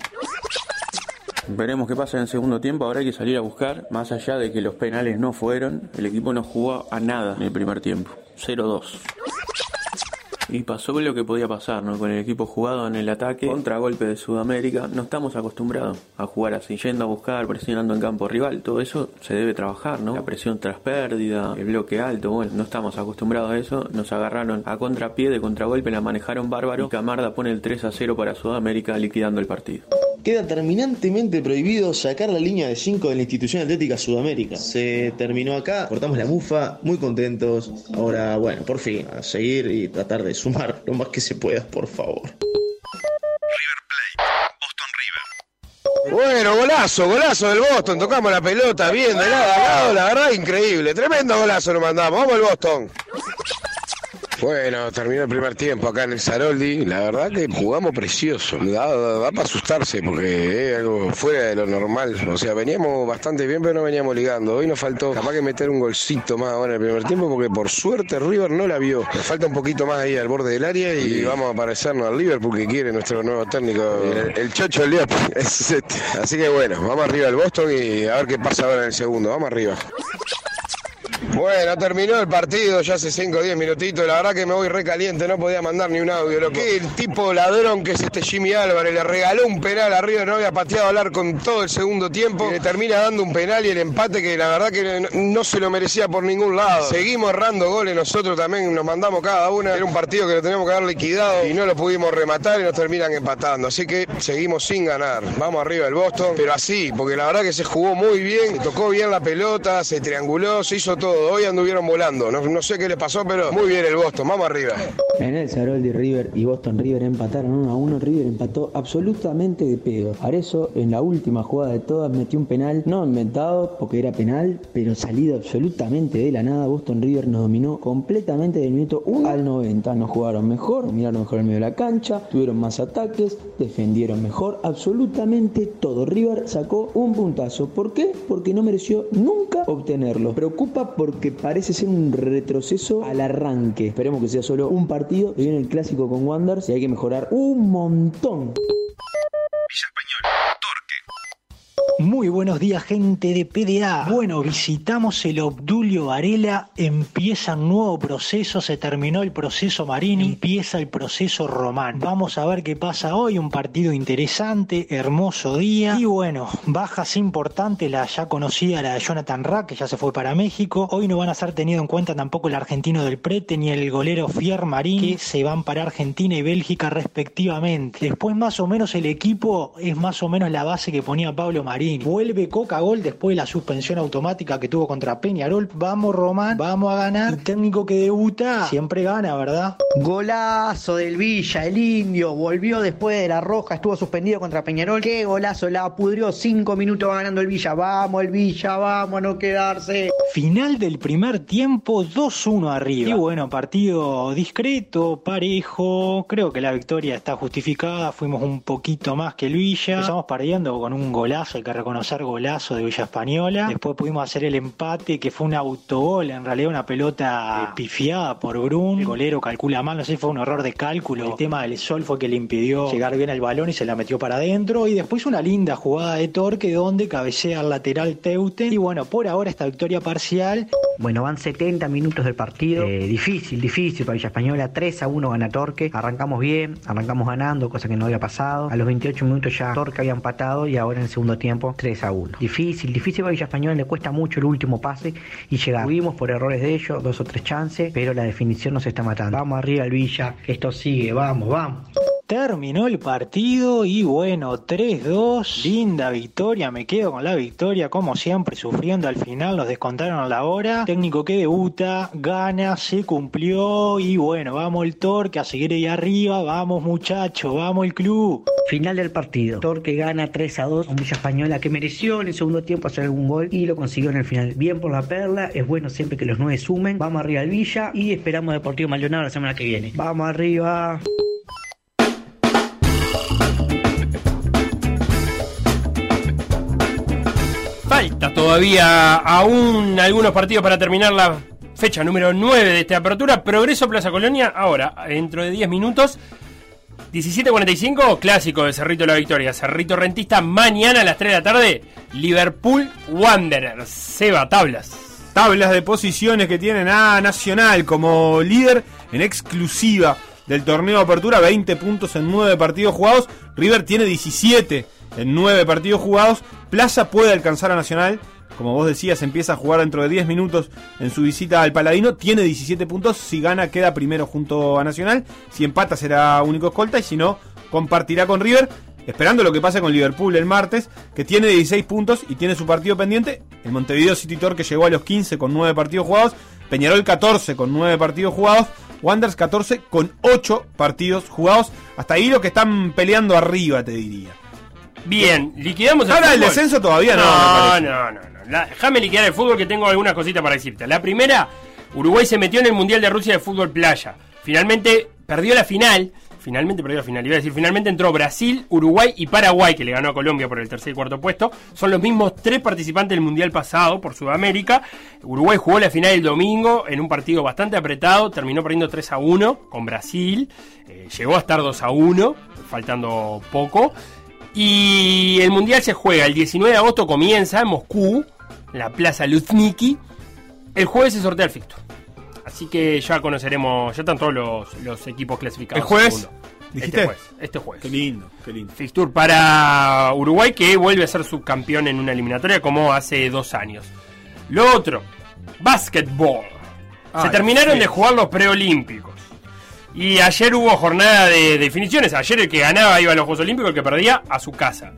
Veremos qué pasa en el segundo tiempo, ahora hay que salir a buscar, más allá de que los penales no fueron, el equipo no jugó a nada en el primer tiempo, 0-2. Y pasó lo que podía pasar, ¿no? Con el equipo jugado en el ataque, contragolpe de Sudamérica, no estamos acostumbrados a jugar así, yendo a buscar, presionando en campo rival, todo eso se debe trabajar, ¿no? La presión tras pérdida, el bloque alto, bueno, no estamos acostumbrados a eso, nos agarraron a contrapié de contragolpe, la manejaron bárbaro, y Camarda pone el 3 a 0 para Sudamérica, liquidando el partido. Queda terminantemente prohibido sacar la línea de 5 de la institución atlética Sudamérica. Se terminó acá, cortamos la mufa, muy contentos. Ahora, bueno, por fin, a seguir y tratar de sumar lo más que se pueda, por favor. Bueno, golazo, golazo del Boston. Tocamos la pelota bien de lado a lado, la verdad, increíble. Tremendo golazo lo mandamos. Vamos al Boston. Bueno, terminó el primer tiempo acá en el Saroldi. La verdad que jugamos precioso. Da, da- da para asustarse porque es algo fuera de lo normal. O sea, veníamos bastante bien, pero no veníamos ligando. Hoy nos faltó capaz que meter un golcito más ahora en el primer tiempo porque por suerte River no la vio. Nos falta un poquito más ahí al borde del área y vamos a parecernos al Liverpool que quiere nuestro nuevo técnico, el, el Chocho. Es este. Así que bueno, vamos arriba al Boston y a ver qué pasa ahora en el segundo. Vamos arriba. Bueno, terminó el partido ya hace 5 o 10 minutitos. La verdad que me voy recaliente, no podía mandar ni un audio. Lo que el tipo ladrón que es este Jimmy Álvarez le regaló un penal arriba, no había pateado al arco en todo el segundo tiempo. Y le termina dando un penal y el empate que la verdad que no, no se lo merecía por ningún lado. Seguimos errando goles nosotros también, nos mandamos cada una. Era un partido que lo teníamos que haber liquidado y no lo pudimos rematar y nos terminan empatando. Así que seguimos sin ganar. Vamos arriba el Boston, pero así, porque la verdad que se jugó muy bien, se tocó bien la pelota, se trianguló, se hizo todo. Hoy anduvieron volando. No, no sé qué le pasó, pero muy bien el Boston. Vamos arriba. En el Saroldi River y Boston River empataron 1 a 1. River empató absolutamente de pedo. Arezzo en la última jugada de todas metió un penal, no inventado porque era penal, pero salido absolutamente de la nada. Boston River nos dominó completamente del minuto 1 al 90. Nos jugaron mejor, miraron mejor el medio de la cancha, tuvieron más ataques, defendieron mejor, absolutamente todo. River sacó un puntazo. ¿Por qué? Porque no mereció nunca obtenerlo. Preocupa porque parece ser un retroceso al arranque. Esperemos que sea solo un partido. Viene el clásico con Wanderers y hay que mejorar un montón. Muy buenos días, gente de PDA. Bueno, visitamos el Obdulio Varela. Empieza un nuevo proceso. Se terminó el proceso Marini. Empieza el proceso Román. Vamos a ver qué pasa hoy. Un partido interesante, hermoso día. Y bueno, bajas importantes. La ya conocida, la de Jonathan Rack, que ya se fue para México. Hoy no van a ser tenido en cuenta tampoco el argentino del Prete ni el golero Fier Marín, que se van para Argentina y Bélgica respectivamente. Después, más o menos, el equipo es más o menos la base que ponía Pablo Marín. Vuelve Coca Gol después de la suspensión automática que tuvo contra Peñarol. Vamos, Román, vamos a ganar. El técnico que debuta siempre gana, ¿verdad? Golazo del Villa, el indio, volvió después de la roja, estuvo suspendido contra Peñarol. Qué golazo, la pudrió, cinco minutos ganando el Villa. Vamos, el Villa, vamos a no quedarse. Final del primer tiempo, 2-1 arriba. Y bueno, partido discreto, parejo. Creo que la victoria está justificada. Fuimos un poquito más que el Villa. Empezamos perdiendo con un golazo, que reconocer golazo de Villa Española. Después pudimos hacer el empate, que fue un autogol, en realidad una pelota pifiada por Brun. El golero calcula mal, no sé si fue un error de cálculo. El tema del sol fue que le impidió llegar bien al balón y se la metió para adentro. Y después una linda jugada de Torque donde cabecea al lateral Teuten. Y bueno, por ahora esta victoria parcial. Bueno, van 70 minutos del partido. Eh, difícil, difícil para Villa Española. 3 a 1 gana Torque. Arrancamos bien, arrancamos ganando, cosa que no había pasado. A los 28 minutos ya Torque había empatado y ahora en el segundo tiempo 3 a 1. Difícil, difícil para Villa Española. Le cuesta mucho el último pase y llegar. Tuvimos por errores de ellos dos o tres chances, pero la definición nos está matando. Vamos arriba al Villa, esto sigue, vamos, vamos. Terminó el partido y bueno, 3-2, linda victoria, me quedo con la victoria, como siempre, sufriendo al final, nos descontaron a la hora, técnico que debuta, gana, se cumplió y bueno, vamos el Torque a seguir ahí arriba, vamos muchachos, vamos el club. Final del partido, Torque gana 3 a 2 con Villa Española que mereció en el segundo tiempo hacer algún gol y lo consiguió en el final. Bien por la perla, es bueno siempre que los nueve sumen, vamos arriba al Villa y esperamos Deportivo Maldonado la semana que viene. Vamos arriba. Falta todavía aún algunos partidos para terminar la fecha número 9 de esta apertura. Progreso Plaza Colonia, ahora, dentro de 10 minutos. 17.45, clásico de Cerrito de la Victoria. Cerrito Rentista, mañana a las 3 de la tarde. Liverpool Wanderers. Seba, tablas. Tablas de posiciones que tienen a Nacional como líder en exclusiva del torneo apertura. 20 puntos en 9 partidos jugados. River tiene 17 en 9 partidos jugados. Plaza puede alcanzar a Nacional. Como vos decías, empieza a jugar dentro de 10 minutos en su visita al Paladino. Tiene 17 puntos. Si gana, queda primero junto a Nacional. Si empata, será único escolta. Y si no, compartirá con River. Esperando lo que pase con Liverpool el martes, que tiene 16 puntos y tiene su partido pendiente. El Montevideo City Torque llegó a los 15 con 9 partidos jugados. Peñarol 14 con 9 partidos jugados. Wanderers 14 con 8 partidos jugados. Hasta ahí lo que están peleando arriba, te diría. Bien, liquidamos Ahora el descenso todavía no, No, no, no. no. La- Déjame liquidar el fútbol que tengo algunas cositas para decirte. La primera, Uruguay se metió en el Mundial de Rusia de Fútbol Playa. Finalmente perdió la final. Finalmente perdió la final. Iba a decir, finalmente entró Brasil, Uruguay y Paraguay, que le ganó a Colombia por el tercer y cuarto puesto. Son los mismos tres participantes del Mundial pasado por Sudamérica. Uruguay jugó la final el domingo en un partido bastante apretado. Terminó perdiendo 3 a 1 con Brasil. Eh, llegó a estar 2 a 1, faltando poco. Y el mundial se juega el 19 de agosto, comienza en Moscú, en la Plaza Luzhniki. El jueves se sortea el fixture. Así que ya conoceremos, ya están todos los, los equipos clasificados. ¿El jueves? ¿Dijiste? Este jueves. Este jueves. Qué lindo, qué lindo. Fixture para Uruguay que vuelve a ser subcampeón en una eliminatoria como hace dos años. Lo otro, básquetbol. Se terminaron sí. de jugar los preolímpicos. Y ayer hubo jornada de definiciones. Ayer el que ganaba iba a los Juegos Olímpicos, el que perdía a su casa.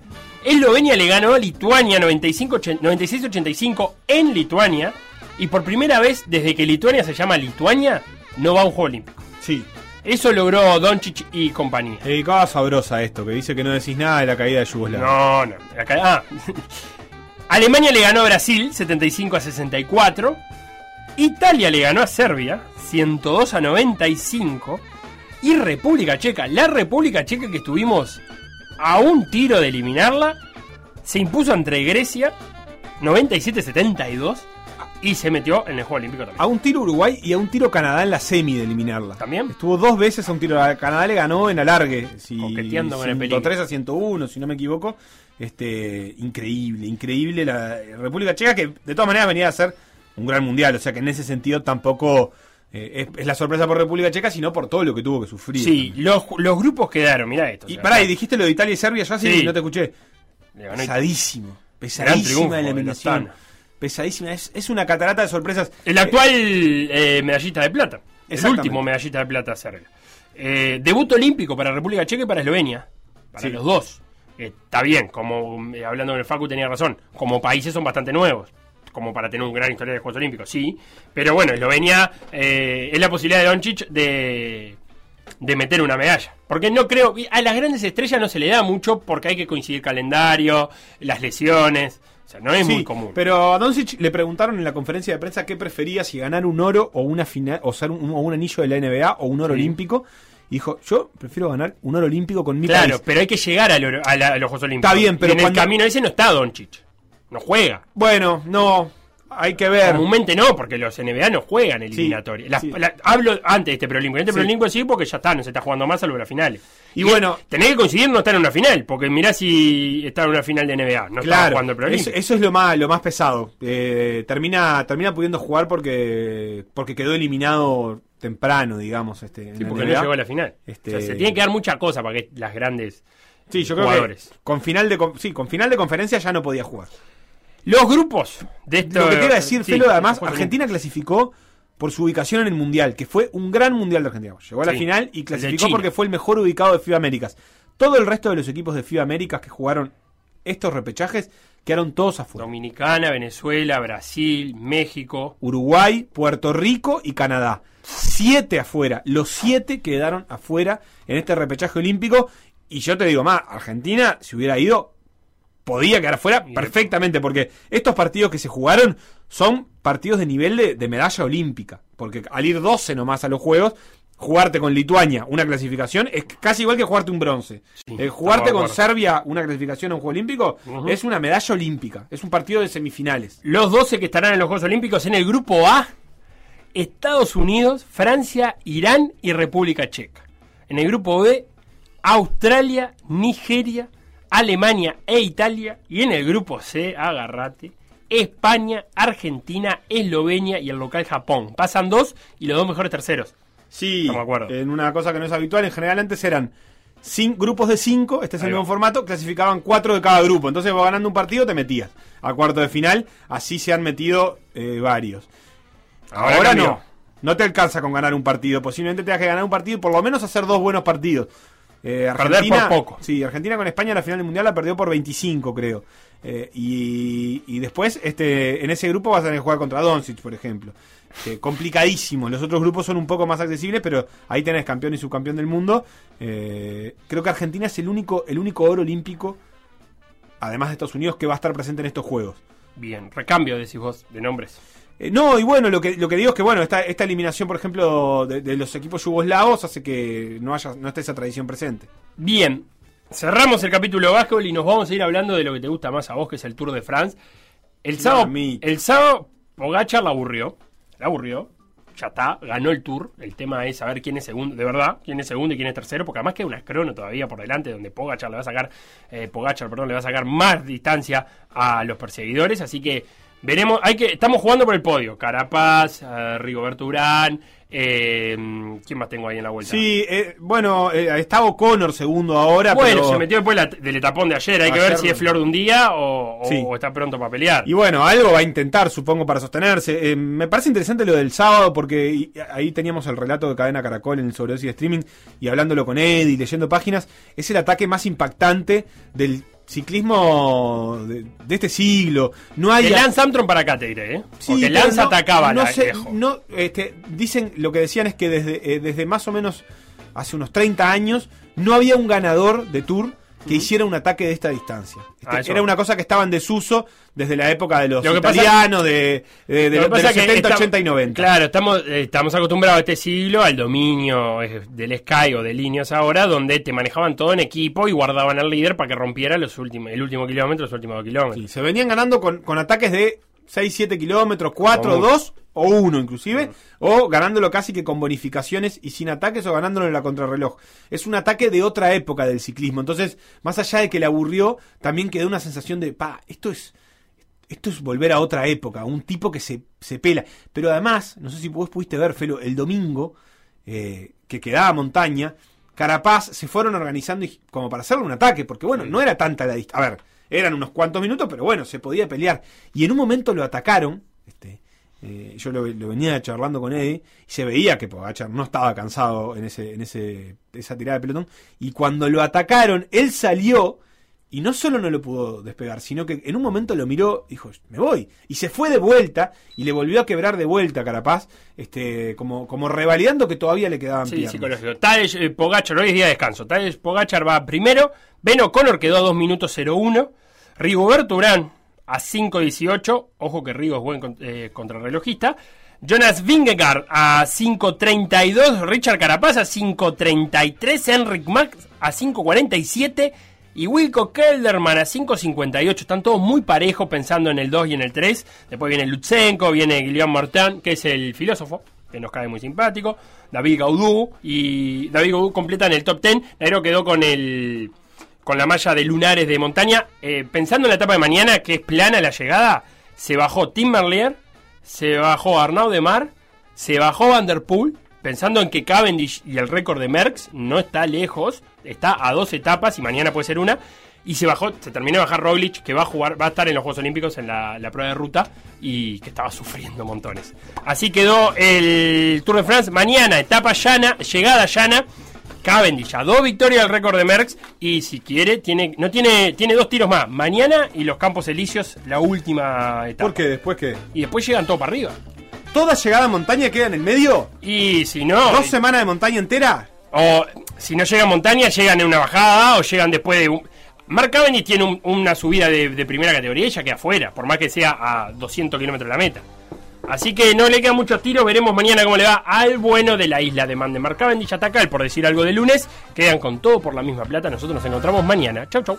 Eslovenia le ganó a Lituania 95 96-85 en Lituania. Y por primera vez desde que Lituania se llama Lituania, no va a un Juego Olímpico. Sí. Eso logró Doncic y compañía. Dedicaba sabrosa esto, que dice que no decís nada de la caída de Yugoslavia. No, no. la ah. Alemania le ganó a Brasil 75 a 64. Italia le ganó a Serbia 102 a 95. Y República Checa, la República Checa que estuvimos a un tiro de eliminarla, se impuso entre Grecia 97 a 72. y se metió en el Juego Olímpico también. A un tiro Uruguay y a un tiro Canadá en la semi de eliminarla. ¿También? Estuvo dos veces a un tiro. Canadá le ganó en alargue. Si, Coqueteando con el peligro. 103 a 101, si no me equivoco. Este, increíble, increíble la República Checa, que de todas maneras venía a ser un gran mundial. O sea que en ese sentido tampoco eh, es, es la sorpresa por República Checa, sino por todo lo que tuvo que sufrir. Sí, los, los grupos quedaron, mirá esto. o Y sea, pará, y dijiste lo de Italia y Serbia, yo así Sí. no te escuché. Pesadísimo. Pesadísima la eliminación. Pesadísima. Es, es una catarata de sorpresas. El actual eh, medallista de plata. El último medallista de plata Serbia. Eh, debut olímpico para República Checa y para Eslovenia. Para Sí. los dos. Eh, está bien, como eh, hablando con el Facu tenía razón. Como países son bastante nuevos. Como para tener un gran historial de Juegos Olímpicos, sí. Pero bueno, Eslovenia eh, es la posibilidad de Doncic de, de meter una medalla. Porque no creo. A las grandes estrellas no se le da mucho porque hay que coincidir calendario, las lesiones. O sea, no es Sí, muy común. Pero a Doncic le preguntaron en la conferencia de prensa qué prefería, si ganar un oro o una final, o ser un, o un anillo de la NBA o un oro Sí. olímpico. Y dijo, yo prefiero ganar un oro olímpico con mi Claro, país. pero hay que llegar al oro- a, la- a los Juegos Olímpicos. Está bien, pero Y en cuando- el camino ese no está Doncic. No juega. Bueno, no, hay que ver. Comúnmente no, porque los NBA no juegan eliminatorias. Las- sí. la- hablo antes de este preolímpico. Este Sí. preolímpico sí, porque ya está, no se está jugando más salvo las finales. Y bueno- tenés que coincidir no estar en una final, porque mirá si está en una final de NBA. No está claro, jugando el eso, preolímpico. eso es lo más, lo más pesado. Eh, termina, termina pudiendo jugar porque, porque quedó eliminado temprano, digamos. Este, Sí, porque NBA. no llegó a la final. Este- O sea, se tiene que dar mucha cosa para que las grandes Sí, yo creo jugadores. que con final de con- sí, con final de conferencia ya no podía jugar. Los grupos de esto. Lo que te iba a decir, sí, Felo, además, Argentina clasificó por su ubicación en el Mundial, que fue un gran Mundial de Argentina. Llegó a la Sí, final y clasificó porque fue el mejor ubicado de FIBA Américas. Todo el resto de los equipos de FIBA Américas que jugaron estos repechajes quedaron todos afuera. Dominicana, Venezuela, Brasil, México. Uruguay, Puerto Rico y Canadá. Siete afuera. Los siete quedaron afuera en este repechaje olímpico. Y yo te digo más, Argentina, si hubiera ido, podía quedar afuera perfectamente. Porque estos partidos que se jugaron son partidos de nivel de, de medalla olímpica. Porque al ir 12 nomás a los juegos, jugarte con Lituania una clasificación es casi igual que jugarte un bronce. Eh, jugarte con. Serbia una clasificación a un juego olímpico es una medalla olímpica. Es un partido de semifinales. Los 12 que estarán en los Juegos Olímpicos en el grupo A, Estados Unidos, Francia, Irán y República Checa. En el grupo B, Australia, Nigeria, Alemania e Italia. Y en el grupo C, agarrate, España, Argentina, Eslovenia y el local Japón. Pasan dos y los dos mejores terceros. Sí, de acuerdo. en una cosa que no es habitual, en general antes eran cin- grupos de cinco, este es el nuevo formato, clasificaban cuatro de cada grupo, entonces vos ganando un partido te metías a cuarto de final, así se han metido eh, varios. Ahora no, no te alcanza con ganar un partido, posiblemente tengas que ganar un partido y por lo menos hacer dos buenos partidos. Eh, Perder Argentina, por poco. Sí, Argentina con España en la final del Mundial la perdió por 25, creo. Eh, y, y después, este, en ese grupo vas a tener que jugar contra Doncic, por ejemplo. Eh, complicadísimo. Los otros grupos son un poco más accesibles, pero ahí tenés campeón y subcampeón del mundo. Creo que Argentina es el único, el único oro olímpico, además de Estados Unidos, que va a estar presente en estos juegos. Bien, recambio, decís vos, de nombres. Eh, no, y bueno, lo que, lo que digo es que bueno, esta, esta eliminación, por ejemplo, de, de los equipos yugoslavos hace que no haya, no esté esa tradición presente. Bien, cerramos el capítulo de básquetbol y nos vamos a ir hablando de lo que te gusta más a vos, que es el Tour de France. El sábado, Mamita. el sábado Pogacar la aburrió, la aburrió, ya está, ganó el Tour. El tema es saber quién es segundo, de verdad, quién es segundo y quién es tercero, porque además queda una crono todavía por delante donde Pogacar le va a sacar, eh, Pogacar, perdón, le va a sacar más distancia a los perseguidores, así que veremos, hay que, estamos jugando por el podio, Carapaz, eh, Rigoberto Urán, eh, ¿quién más tengo ahí en la vuelta? Sí, eh, bueno, eh, está O'Connor segundo ahora, Bueno, pero- se metió después la- del etapón de ayer. Hay que ver si es flor de un día o, está pronto para pelear. Y bueno, algo va a intentar, supongo, para sostenerse. Eh, me parece interesante lo del sábado porque y- ahí teníamos el relato de Cadena Caracol en el sobredosis de streaming y hablándolo con Eddie, leyendo páginas. Es el ataque más impactante del ciclismo de, de este siglo. No hay De Lance Armstrong para acá te diré, ¿eh? Sí, Porque Lance no- atacaba no la sé, no, este, dicen, lo que decían es que desde, eh, desde más o menos hace unos 30 años no había un ganador de Tour que hiciera un ataque de esta distancia. Este, Ah, era una cosa que estaba en desuso desde la época de los Lo pasa- italianos, de, de, de- Lo de los es que 70, está- 80 y 90. Claro, estamos, eh, estamos acostumbrados a este siglo al dominio eh, del Sky o de líneas ahora, donde te manejaban todo en equipo y guardaban al líder para que rompiera los últimos, el último kilómetro, los últimos dos kilómetros. Sí, se venían ganando con, con ataques de 6, 7 kilómetros, 4, Como 2 o 1 inclusive, o ganándolo casi que con bonificaciones y sin ataques o ganándolo en la contrarreloj. Es un ataque de otra época del ciclismo. Entonces, más allá de que le aburrió, también quedó una sensación de, pa, esto es esto es volver a otra época, un tipo que se, se pela. Pero además, no sé si vos pudiste ver, Felo, el domingo, eh, que quedaba montaña, Carapaz se fueron organizando y- como para hacerle un ataque, porque bueno, no era tanta la distancia. A ver, eran unos cuantos minutos, pero bueno, se podía pelear. Y en un momento lo atacaron, este, eh, yo lo, venía charlando con Eddie, y se veía que Pogachar no estaba cansado en ese, en ese, esa tirada de pelotón, y cuando lo atacaron, él salió, y no solo no lo pudo despegar, sino que en un momento lo miró, dijo, me voy. Y se fue de vuelta y le volvió a quebrar de vuelta a Carapaz, este, como, como revalidando que todavía le quedaban Sí, piernas. psicológico. Tadej eh, Pogacar, hoy es día de descanso. Tadej Pogacar va primero. Ben O'Connor quedó a 2 minutos 01. Rigoberto Urán a 5.18. Ojo que Rigo es buen eh, contrarrelojista. Jonas Vingegaard a 5.32. Richard Carapaz a 5.33. Enric Max a 5.47. Y Wilco Kelderman a 5.58. Están todos muy parejos pensando en el 2 y en el 3. Después viene Lutsenko, viene Guillaume Martin, que es el filósofo, que nos cae muy simpático. David Gaudú. Y David Gaudú completa en el top 10. Nairo quedó con el con la malla de lunares de montaña. Eh, pensando en la etapa de mañana, que es plana la llegada, se bajó Tim Merlier, se bajó Arnaud de Mar, se bajó Van Der Poel, pensando en que Cavendish y el récord de Merckx no está lejos, está a dos etapas y mañana puede ser una. Y se bajó, se terminó de bajar Roglic, que va a jugar, va a estar en los Juegos Olímpicos en la, la prueba de ruta y que estaba sufriendo montones. Así quedó el Tour de France. Mañana, etapa llana, llegada llana. Cavendish a dos victorias del récord de Merckx y si quiere tiene no tiene tiene dos tiros más mañana y los Campos Elíseos la última etapa. ¿Por qué? ¿Después qué? Y después llegan todo para arriba. ¿Toda llegada a montaña queda en el medio? Y si no ¿Dos semanas de montaña entera? o si no llegan montaña llegan en una bajada o llegan después de un... Mark Cavendish tiene un- una subida de, de primera categoría y ya queda afuera, por más que sea a 200 kilómetros de la meta. Así que no le quedan muchos tiros, veremos mañana cómo le va al bueno de la isla de Man de Mark Cavendish. Ataca por decir algo de lunes. Quedan con todo por la misma plata. Nosotros nos encontramos mañana. Chau, chau.